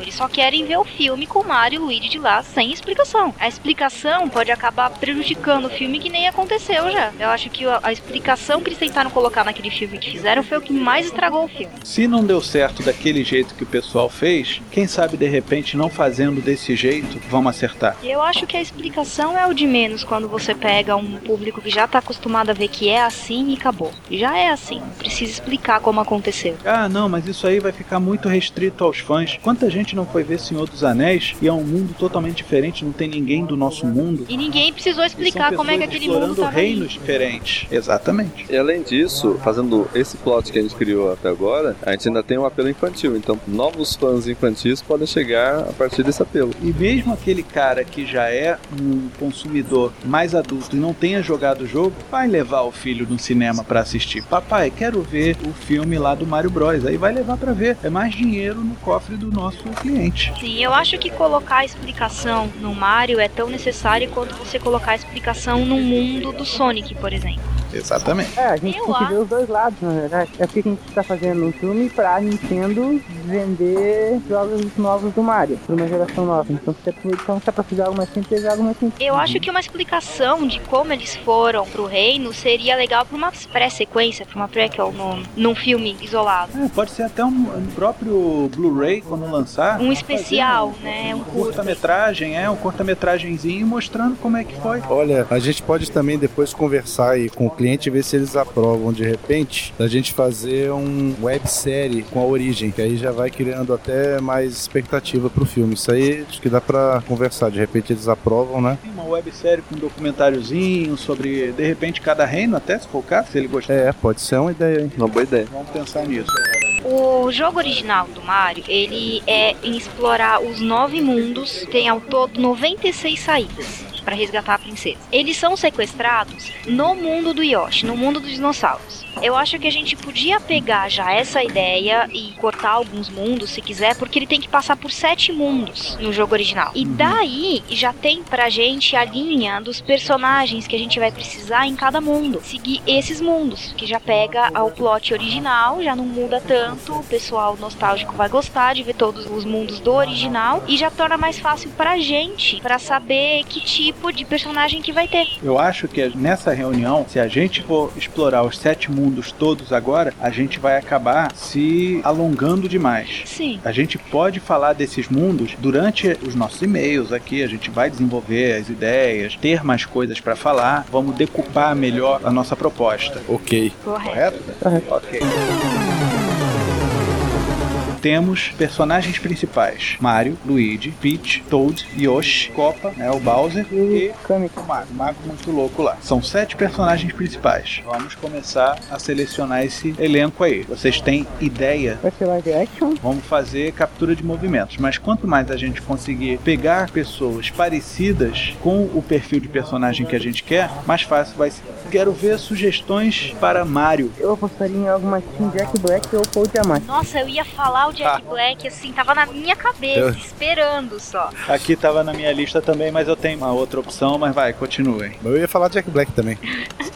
eles só querem ver o filme com o Mario e o Luigi de lá sem explicação. A explicação pode acabar prejudicando o filme que nem aconteceu já. Eu acho que a, a explicação que eles tentaram colocar naquele filme que fizeram foi o que mais estragou o filme. Se não deu certo daquele jeito que o pessoal fez, quem sabe de repente não fazendo desse jeito, vamos acertar. Eu acho que a explicação é o de menos quando você pega um público que já tá acostumado a ver que é assim e acabou. Já é assim, não precisa explicar como aconteceu. Ah, não, mas isso aí vai ficar muito restrito aos fãs. Quanta gente não foi ver Senhor dos Anéis e é um mundo totalmente diferente, não tem ninguém do nosso mundo. E ninguém precisou explicar como é que aquele mundo explorando tava ali. reinos diferentes. Exatamente. E além disso, fazendo esse plot que a gente criou até agora, a gente ainda tem um apelo infantil. Então, novos fãs infantis podem chegar a partir desse apelo. E mesmo aquele cara que já é um consumidor mais adulto e não tenha jogado o jogo, vai levar o filho no cinema pra assistir. Papai, quero ver o filme lá do Mario Bros. Aí vai levar pra ver. É mais dinheiro no cofre do nosso cliente. Sim, eu acho que colocar a explicação no Mario é tão necessário quanto você colocar a explicação no mundo do Sonic, por exemplo. Exatamente. É, a gente Eu tem que ver os dois lados, na verdade. É porque a gente tá fazendo um filme pra Nintendo vender jogos novos do Mario, pra uma geração nova. Então se é, então, se é pra fazer algo mais simples, é algo mais simples. Eu acho que uma explicação de como eles foram pro reino seria legal pra uma pré-sequência, pra uma prequel no, num filme isolado. É, pode ser até um, um próprio Blu-ray quando lançar. Um especial, fazer né? Um Um curta. curta-metragem, é, um curta-metragenzinho mostrando como é que foi. Olha, a gente pode também depois conversar aí com o cliente e ver se eles aprovam de repente da gente fazer um websérie com a origem, que aí já vai criando até mais expectativa pro filme. Isso aí acho que dá pra conversar, de repente eles aprovam, né? Tem uma websérie com um documentáriozinho sobre, de repente, cada reino, até se for o caso, se ele gostar. É, pode ser uma ideia, hein? Uma boa ideia. Vamos pensar nisso. O jogo original do Mario, ele é em explorar os nove mundos, tem ao todo 96 saídas para resgatar a princesa. Eles são sequestrados no mundo do Yoshi, no mundo dos dinossauros. Eu acho que a gente podia pegar já essa ideia e cortar alguns mundos, se quiser, porque ele tem que passar por sete mundos no jogo original. E daí já tem pra gente a linha dos personagens que a gente vai precisar em cada mundo. Seguir esses mundos, que já pega o plot original, já não muda tanto, o pessoal nostálgico vai gostar de ver todos os mundos do original e já torna mais fácil pra gente, pra saber que tipo de personagem que vai ter. Eu acho que nessa reunião, se a gente for explorar os sete mundos todos agora, a gente vai acabar se alongando demais. Sim. A gente pode falar desses mundos durante os nossos e-mails aqui, a gente vai desenvolver as ideias, ter mais coisas para falar, vamos decupar melhor a nossa proposta. Ok. Correto. Correto? Ok. Temos personagens principais: Mario, Luigi, Peach, Toad, Yoshi, Copa, né, o Bowser e Kami. o Mago, o Mago muito louco lá. São sete personagens principais. Vamos começar a selecionar esse elenco aí. Vocês têm ideia Vai ser live action? Vamos fazer captura de movimentos. Mas quanto mais a gente conseguir pegar pessoas parecidas com o perfil de personagem que a gente quer, mais fácil vai ser. Quero ver sugestões para Mario. Eu apostaria em alguma Team Jack Black ou Paul Diamante. Nossa, eu ia falar o Jack Black assim, tava na minha cabeça, Eu- esperando só. Aqui estava na minha lista também, mas eu tenho uma outra opção, mas vai, continuem. Eu ia falar Jack Black também.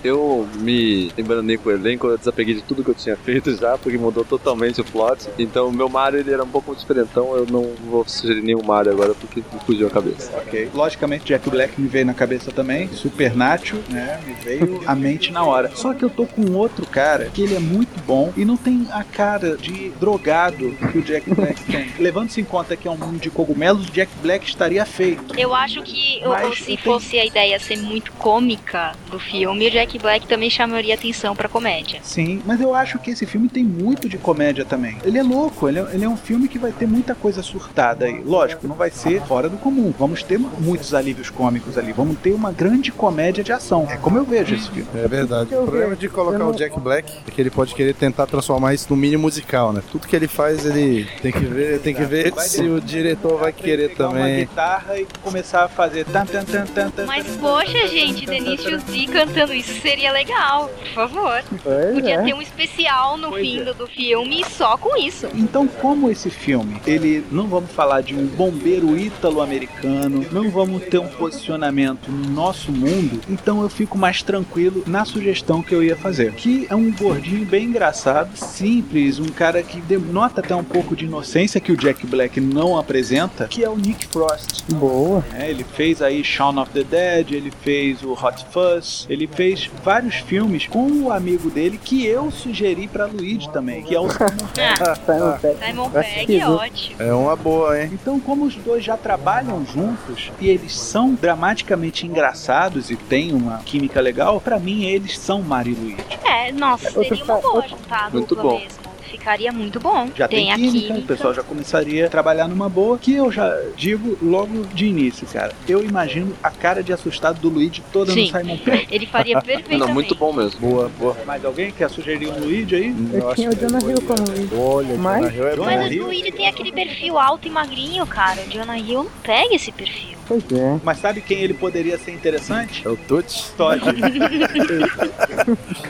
Eu me embranei com o elenco, eu desapeguei de tudo que eu tinha feito já, porque mudou totalmente o plot. Então o meu Mario ele era um pouco diferentão, eu não vou sugerir nenhum Mario agora porque me fugiu a cabeça. Ok. Logicamente, Jack Black me veio na cabeça também. Super Nacho, né? Me veio à mente na hora. Só que eu tô com outro cara que ele é muito bom e não tem a cara de drogado que o Jack Black tem. Levando-se em conta que é um mundo de cogumelos, o Jack Black estaria feito. Eu acho que Mas ou se fosse a ideia ser muito cômica do filme, o Jack Black também chamaria atenção pra comédia. Sim, mas eu acho que esse filme tem muito de comédia também. Ele é louco, ele é, ele é um filme que vai ter muita coisa surtada aí. Lógico, não vai ser fora do comum. Vamos ter muitos alívios cômicos ali. Vamos ter uma grande comédia de ação. É como eu vejo esse filme. É verdade. Eu O problema de colocar não- o Jack Black é que ele pode querer tentar transformar isso num mini musical, né? Tudo que ele faz, ele tem que ver, tem que ver Vai se o diretor vai querer Pegar uma também. guitarra e começar a fazer tan tan tan tan tan. Mas poxa, gente, Denise D cantando isso seria legal, por favor. Pois Podia é. ter um especial no Pois fim é. do, do filme só com isso. Então, como esse filme, ele não vamos falar de um bombeiro ítalo-americano, não vamos ter um posicionamento no nosso mundo, então eu fico mais tranquilo na sugestão que eu ia fazer. Que é um gordinho bem engraçado, simples, um cara que denota até um pouco de inocência que o Jack Black não apresenta, que é o Nick Frost. Boa. É, ele fez aí Shaun of the Dead, ele fez o Hot Fuzz, ele fez vários filmes com o amigo dele que eu sugeri pra Luigi também, que é o Simon Ah, Simon Pegg. Simon Pegg é ótimo. É uma boa, hein? Então, como os dois já trabalham juntos e eles são dramaticamente engraçados e têm uma química legal, pra mim eles são Mario e Luigi. É, nossa, seria uma boa juntar a Muito dupla bom. mesmo. Ficaria muito bom. Já tem, a química, química. o pessoal já começaria a trabalhar numa boa, que eu já digo logo de início, cara. Eu imagino a cara de assustado do Luigi toda Sim. no Simon Pegg. Ele faria perfeitamente. Não, muito bom mesmo. Boa, boa. Mais alguém quer sugerir um Luigi aí? Eu acho tinha o que Jonah Hill como Luigi. Olha, Mas- Jonah Hill é bom. Mas o? Luigi tem aquele perfil alto e magrinho, cara. O Jonah Hill não pega esse perfil. Pois é. Mas sabe quem ele poderia ser interessante? É o Tuts? Todd.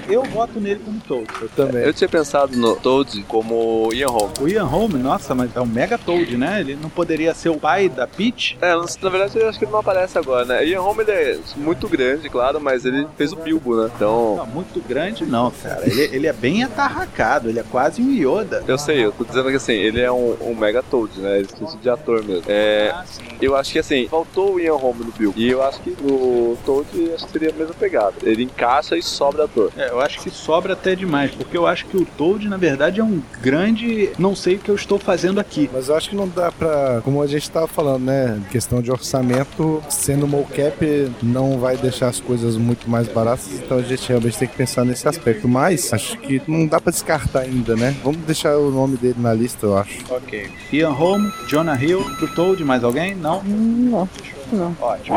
eu voto nele como Toad. Eu também. Eu tinha pensado no Toad como Ian Holm. O Ian Holm, nossa, mas é um mega Toad, né? Ele não poderia ser o pai da Peach? É, na verdade eu acho que ele não aparece agora, né? Ian Holm ele é muito grande, claro, mas ele fez o Bilbo, né? Então, Não, muito grande não, cara. Ele, ele é bem atarracado, ele é quase um Yoda. eu sei, eu tô dizendo que assim, ele é um, um mega Toad, né? Ele esqueci de ator mesmo. É, Ah, eu acho que assim, faltou o Ian Holm no Bilbo. E eu acho que o Toad seria a mesma pegada. Ele encaixa e sobra ator. É, eu acho que sobra até demais, porque eu acho que o Toad, na verdade, é um grande. Não sei o que eu estou fazendo aqui. Mas eu acho que não dá pra. Como a gente tava falando, né? Questão de orçamento, sendo mocap, não vai deixar as coisas muito mais baratas. Então a gente realmente tem que pensar nesse aspecto. Mas acho que não dá pra descartar ainda, né? Vamos deixar o nome dele na lista, eu acho. Ok. Ian Holm, Jonah Hill, pro Toad, mais alguém? Não? Não, não. Ótimo.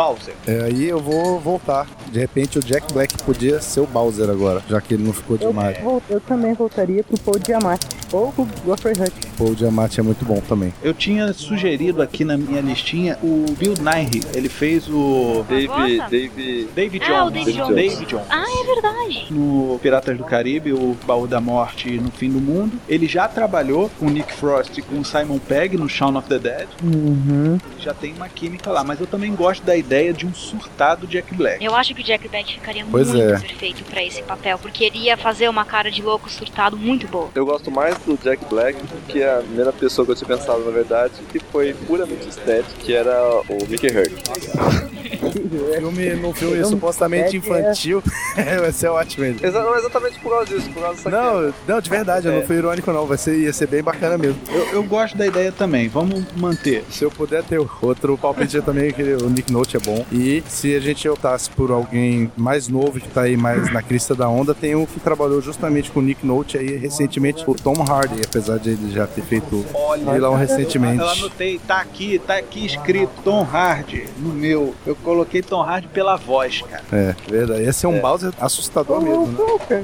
Bowser. É, aí eu vou voltar. De repente o Jack Black podia ser o Bowser agora, já que ele não ficou Eu, demais. vol- eu também voltaria pro Paul Diamante. Ou pro Hut. Pô, o Diamante é muito bom também. Eu tinha sugerido aqui na minha listinha o Bill Nighy. Ele fez o Dave, Barbosa? Dave. David Ah, Jones. o David Jones. David Jones. Ah, é verdade. No Piratas do Caribe, o Baú da Morte no Fim do Mundo. Ele já trabalhou com o Nick Frost e com o Simon Pegg no Shaun of the Dead. Uhum. Já tem uma química lá, mas eu também gosto da ideia de um surtado Jack Black. Eu acho que o Jack Black ficaria Pois muito é. perfeito pra esse papel, porque ele ia fazer uma cara de louco surtado muito boa. Eu gosto mais do Jack Black do que a primeira pessoa que eu tinha pensado, na verdade, que foi puramente estético, que era o Mickey Hurt. Filme, num filme Eu- supostamente é- infantil, vai ser ótimo ele. Exa não, exatamente por causa disso, por causa Não, não, de verdade, eu É. não fui irônico não, vai ser, ia ser bem bacana mesmo. Eu, eu gosto da ideia também, vamos manter. Se eu puder ter outro palpite eu também, que o Nick Note é bom. E se a gente optasse por alguém mais novo, que tá aí mais na crista da onda, tem um que trabalhou justamente com o Nick Note aí recentemente, o Tom Hardy, apesar de ele já ter feito vilão recentemente. Eu anotei, tá aqui, tá aqui escrito Tom Hardy no meu. Eu coloquei Tom Hardy pela voz, cara. É, verdade. Esse é um Bowser assustador mesmo, né?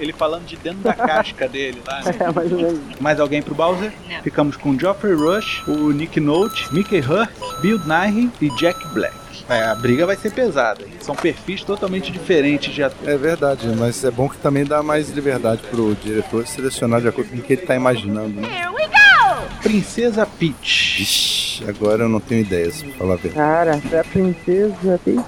Ele falando de dentro da casca dele lá. né? É, mais menos. Mais alguém pro Bowser? Não. Ficamos com Geoffrey Rush, o Nick Note, Mickey Hurt, Bill Nighy e Jack Black. É, a briga vai ser pesada. São perfis totalmente diferentes de atores. É verdade, mas é bom que também dá mais liberdade pro diretor selecionar de acordo com o que ele tá imaginando, né? Princesa Peach. Ixi, agora eu não tenho ideias, pra falar a verdade. Cara, pra princesa Peach.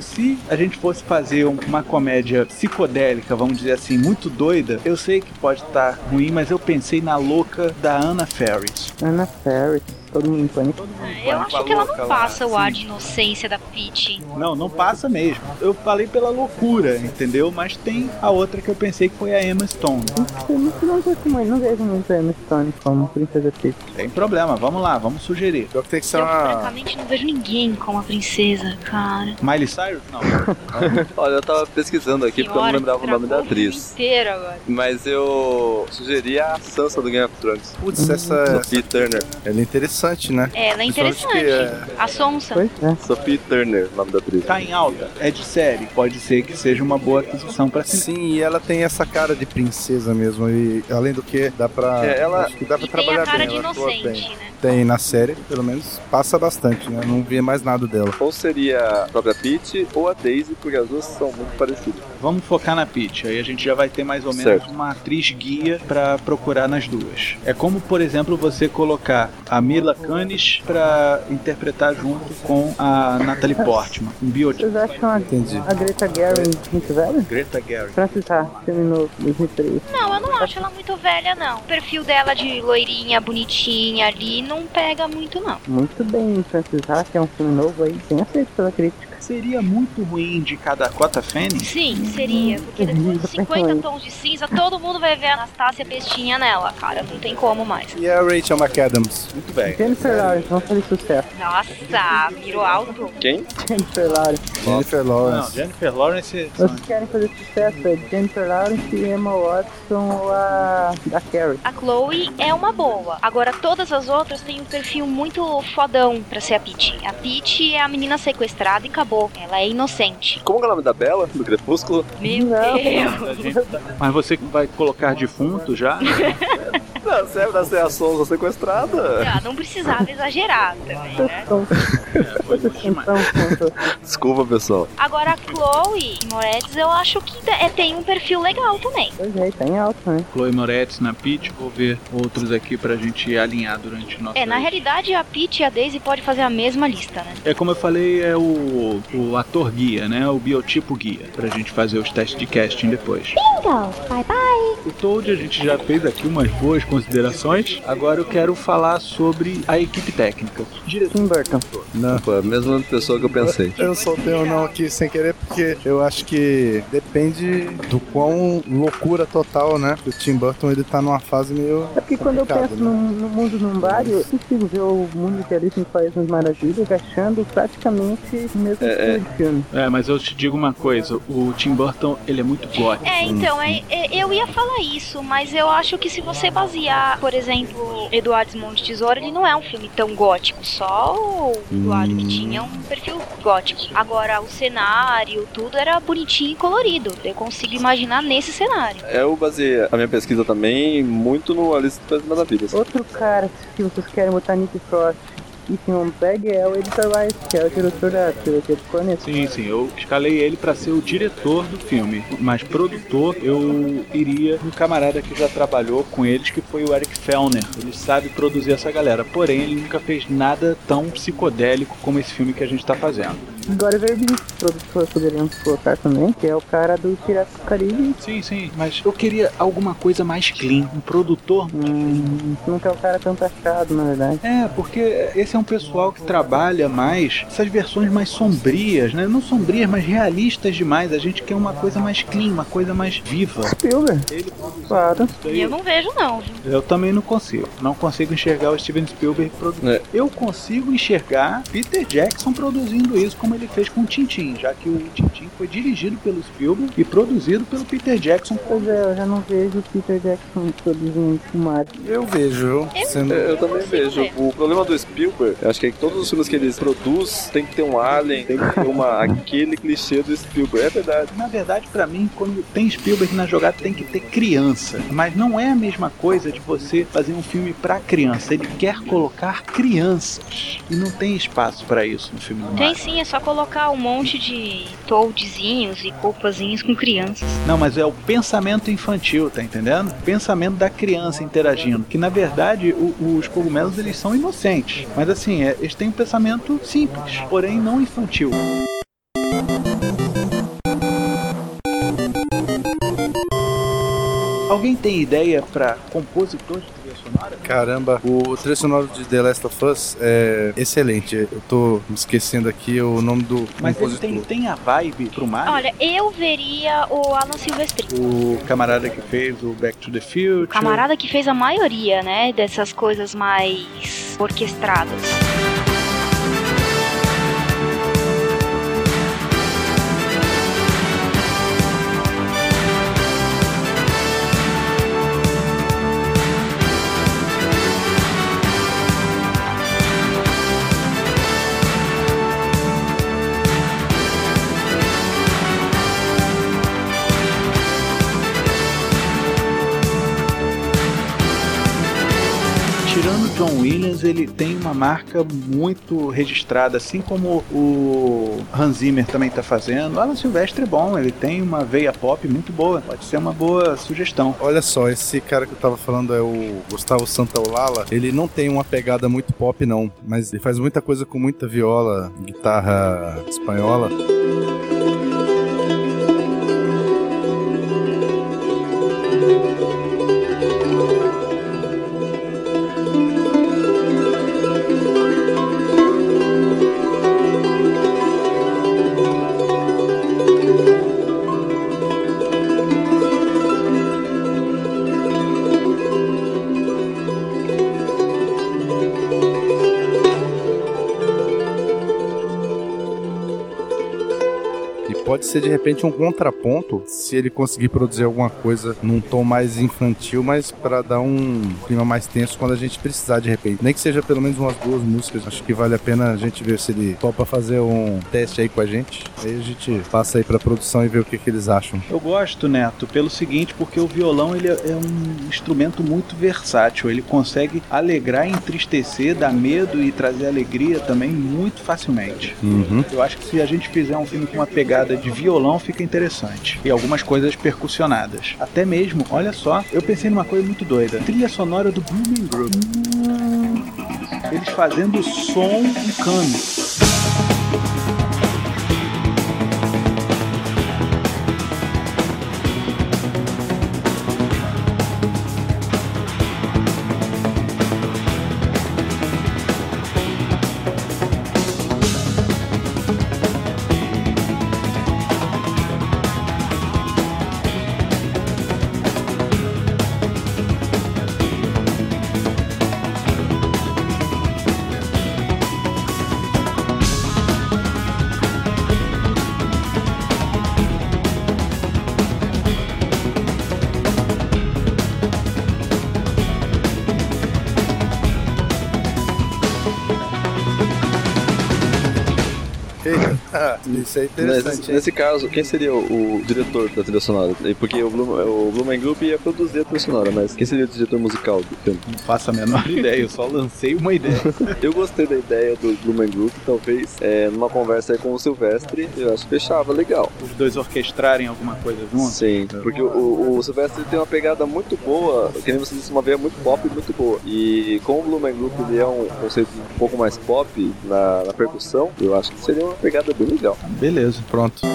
Se a gente fosse fazer um- uma comédia psicodélica, vamos dizer assim, muito doida, eu sei que pode estar ruim, mas eu pensei na louca da Anna Ferris. Anna Ferris. Todo mundo em pânico. Eu Com a acho que ela não lá, passa o ar de inocência da Peach. Não, não passa mesmo. Eu falei pela loucura, entendeu? Mas tem a outra que eu pensei que foi a Emma Stone. Eu não, não muito, não vejo muito a Emma Stone como princesa Peach. Tem problema, vamos lá, vamos sugerir. Pior que tem que ser Eu, uma. francamente, não vejo ninguém como a princesa, cara. Miley Cyrus? Não. Olha, eu tava pesquisando aqui porque eu não lembrava o nome da atriz. inteiro agora. Mas eu sugeria a Sansa do Game of Thrones. Putz, essa. Sophie Turner. Ela é interessante, né? Ela é interessante. que, A Sonsa. Pois é. Sophie Turner, o nome da atriz. Tá em alta, é de série. Pode ser que seja uma boa aquisição pra. Sim, e ela tem essa cara de princesa mesmo. E além do que, dá pra. É, ela- Acho que dá pra E tem trabalhar a cara bem. de inocente, bem. né? Tem na série, pelo menos, passa bastante, né? Não vi mais nada dela. Ou seria a própria Peach ou a Daisy, porque as duas são muito parecidas. Vamos focar na Peach, aí a gente já vai ter mais ou menos Certo. uma atriz guia pra procurar nas duas. É como, por exemplo, você colocar a Mila Kunis pra interpretar junto com a Natalie Portman, um biotipo. Vocês acham a, Entendi. a Greta Gerwig muito velha? Greta Gerwig. Francis Ha, filme novo, 2003. Não, eu não acho ela muito velha, não. O perfil dela de loirinha, bonitinha ali, não pega muito, não. Muito bem, Francis Ha, que é um filme novo aí, bem aceito pela crítica. Seria muito ruim de cada Dakota Fanning? Sim, seria. Porque depois de 50 tons de cinza, todo mundo vai ver a Anastácia Pestinha nela, cara. Não tem como mais. E a Rachel McAdams? Muito bem. Jennifer Lawrence, vamos fazer sucesso. Nossa, virou alto. Quem? Jennifer Lawrence. Jennifer Não, Lawrence. Jennifer Lawrence. Vocês querem fazer sucesso? É Jennifer Lawrence, Emma Watson ou a, a Carrie? A Chloe é uma boa. Agora, todas as outras têm um perfil muito fodão pra ser a Peach. A Peach é a menina sequestrada e acabou. Ela é inocente. Como que é o nome da Bela, do Crepúsculo? Meu Não. Deus. Mas você vai colocar defunto já? Não, serve da ser a Sonza sequestrada. Ah, não precisava exagerar também, né? Então, então, Desculpa, pessoal. Agora, a Chloe Moretz, eu acho que é, tem um perfil legal também. pois é, tá em alta, né? Chloe Moretz na Peach. Vou ver outros aqui pra gente alinhar durante o nosso. É, na realidade, a Peach e a Daisy pode fazer a mesma lista, né? É como eu falei, é o, o ator guia, né? O biotipo guia, pra gente fazer os testes de casting depois. Bingo! Bye bye! O Toad a gente já fez aqui umas boas considerações. Agora eu quero falar sobre a equipe técnica. Diretor. Tim Burton. Não. Pô, a mesma pessoa que eu pensei. Eu soltei um não aqui sem querer, porque eu acho que depende do quão loucura total, né? O Tim Burton ele tá numa fase meio. É porque quando eu penso né? no, no mundo numbário, eu consigo ver o mundo no País das Maravilhas achando praticamente o mesmo É, estilo de filme. É, mas eu te digo uma coisa, o Tim Burton, ele é muito gótico. É, então, é, é- eu ia falar isso, mas eu acho que se você basear, por exemplo, Eduardo Mão de Tesoura, ele não é um filme tão gótico, só o Eduardo que tinha um perfil gótico. Agora, o cenário, tudo era bonitinho e colorido. Eu consigo imaginar nesse cenário. Eu baseei a minha pesquisa também muito no Alice das Maravilhas. Outro cara que vocês querem botar Nick Frost e Simon Pegg é o Edgar Rice, que é o diretor da trilogia do. Sim, sim, eu escalei ele pra ser o diretor do filme, mas produtor eu iria um camarada que já trabalhou com eles, que foi o Eric Fellner. Ele sabe produzir essa galera, porém ele nunca fez nada tão psicodélico como esse filme que a gente tá fazendo. Agora Verbinski, produtor poderíamos colocar também, que é o cara do Piratas do Caribe. Sim, sim, mas eu queria alguma coisa mais clean, um produtor. Hum, não quer o cara tanto achado, na verdade. É, porque esse é um pessoal que trabalha mais essas versões mais sombrias, né? Não sombrias, mas realistas demais. A gente quer uma coisa mais clean, uma coisa mais viva. Spielberg, Ele claro. E eu não vejo, não. Eu também não consigo. Não consigo enxergar o Steven Spielberg produzindo. É. Eu consigo enxergar Peter Jackson produzindo isso como ele fez com o Tintin, já que o Tintin foi dirigido pelo Spielberg e produzido pelo Peter Jackson. Pois é, eu já não vejo o Peter Jackson produzindo filmagem. Eu vejo, eu sendo. Eu, eu também vejo. ver. O problema do Spielberg, eu acho que todos os filmes que ele produz tem que ter um alien, tem que ter uma, aquele clichê do Spielberg. É verdade. Na verdade, pra mim, quando tem Spielberg na jogada, tem que ter criança. Mas não é a mesma coisa de você fazer um filme pra criança. Ele quer colocar crianças. E não tem espaço pra isso no filme do Tem sim, é só colocar um monte de toadzinhos e culpazinhos com crianças. Não, mas é o pensamento infantil, tá entendendo? Pensamento da criança interagindo. Que na verdade o- os cogumelos eles são inocentes. Mas assim, é- eles têm um pensamento simples, porém não infantil. Alguém tem ideia pra compositor de trilha sonora? Caramba, o trilha sonoro de The Last of Us é excelente. Eu tô me esquecendo aqui o nome do Mas ele compositor. tem, tem a vibe pro Mario? Olha, eu veria o Alan Silvestri. O camarada que fez o Back to the Future. O camarada que fez a maioria, né, dessas coisas mais orquestradas. John Williams, ele tem uma marca muito registrada, assim como o Hans Zimmer também está fazendo. O Alan Silvestre é bom, ele tem uma veia pop muito boa, pode ser uma boa sugestão. Olha só, esse cara que eu tava falando é o Gustavo Santaolala. Ele não tem uma pegada muito pop, não, mas ele faz muita coisa com muita viola, guitarra espanhola. Ser de repente um contraponto se ele conseguir produzir alguma coisa num tom mais infantil, mas para dar um clima mais tenso quando a gente precisar de repente. Nem que seja pelo menos umas duas músicas, acho que vale a pena a gente ver se ele topa fazer um teste aí com a gente. Aí a gente passa aí pra produção e ver o que, que eles acham. Eu gosto, Neto, pelo seguinte, porque o violão ele é um instrumento muito versátil. Ele consegue alegrar e entristecer, dar medo e trazer alegria também muito facilmente. Uhum. Eu acho que se a gente fizer um filme com uma pegada de violão, fica interessante. E algumas coisas percussionadas. Até mesmo, olha só, eu pensei numa coisa muito doida. Trilha sonora do Blooming Group. Eles fazendo som em cano. Isso é Nesse, interessante. hein? nesse caso, quem seria o, o diretor da trilha sonora? Porque o Blue, o Blue Man Group ia produzir a trilha sonora, mas quem seria o diretor musical do filme? Não faço a menor ideia, eu só lancei uma ideia. Eu gostei da ideia do Blue Man Group, talvez, é, numa conversa aí com o Silvestre, eu acho que fechava legal. Os dois orquestrarem alguma coisa junto. Sim, porque o, o, o Silvestre tem uma pegada muito boa, que nem você disse, uma veia muito pop e muito boa. E como o Blue Man Group ele é um conceito um pouco mais pop na, na percussão, eu acho que seria uma pegada bem legal. Beleza. Pronto.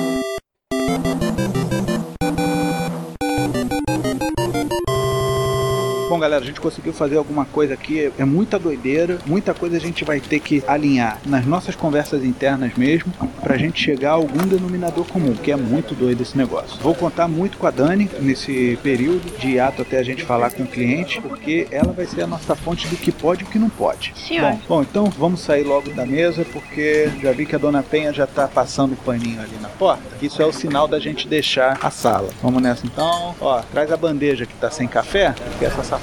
Bom, galera, a gente conseguiu fazer alguma coisa aqui. É muita doideira, muita coisa a gente vai ter que alinhar nas nossas conversas internas mesmo, pra gente chegar a algum denominador comum, que é muito doido esse negócio. Vou contar muito com a Dani nesse período de ato até a gente falar com o cliente, porque ela vai ser a nossa fonte do que pode e o que não pode. Senhor. Bom, bom, então vamos sair logo da mesa, porque já vi que a dona Penha já tá passando o paninho ali na porta. Isso é o sinal da gente deixar a sala. Vamos nessa então. Ó, traz a bandeja que tá sem café, que essa safada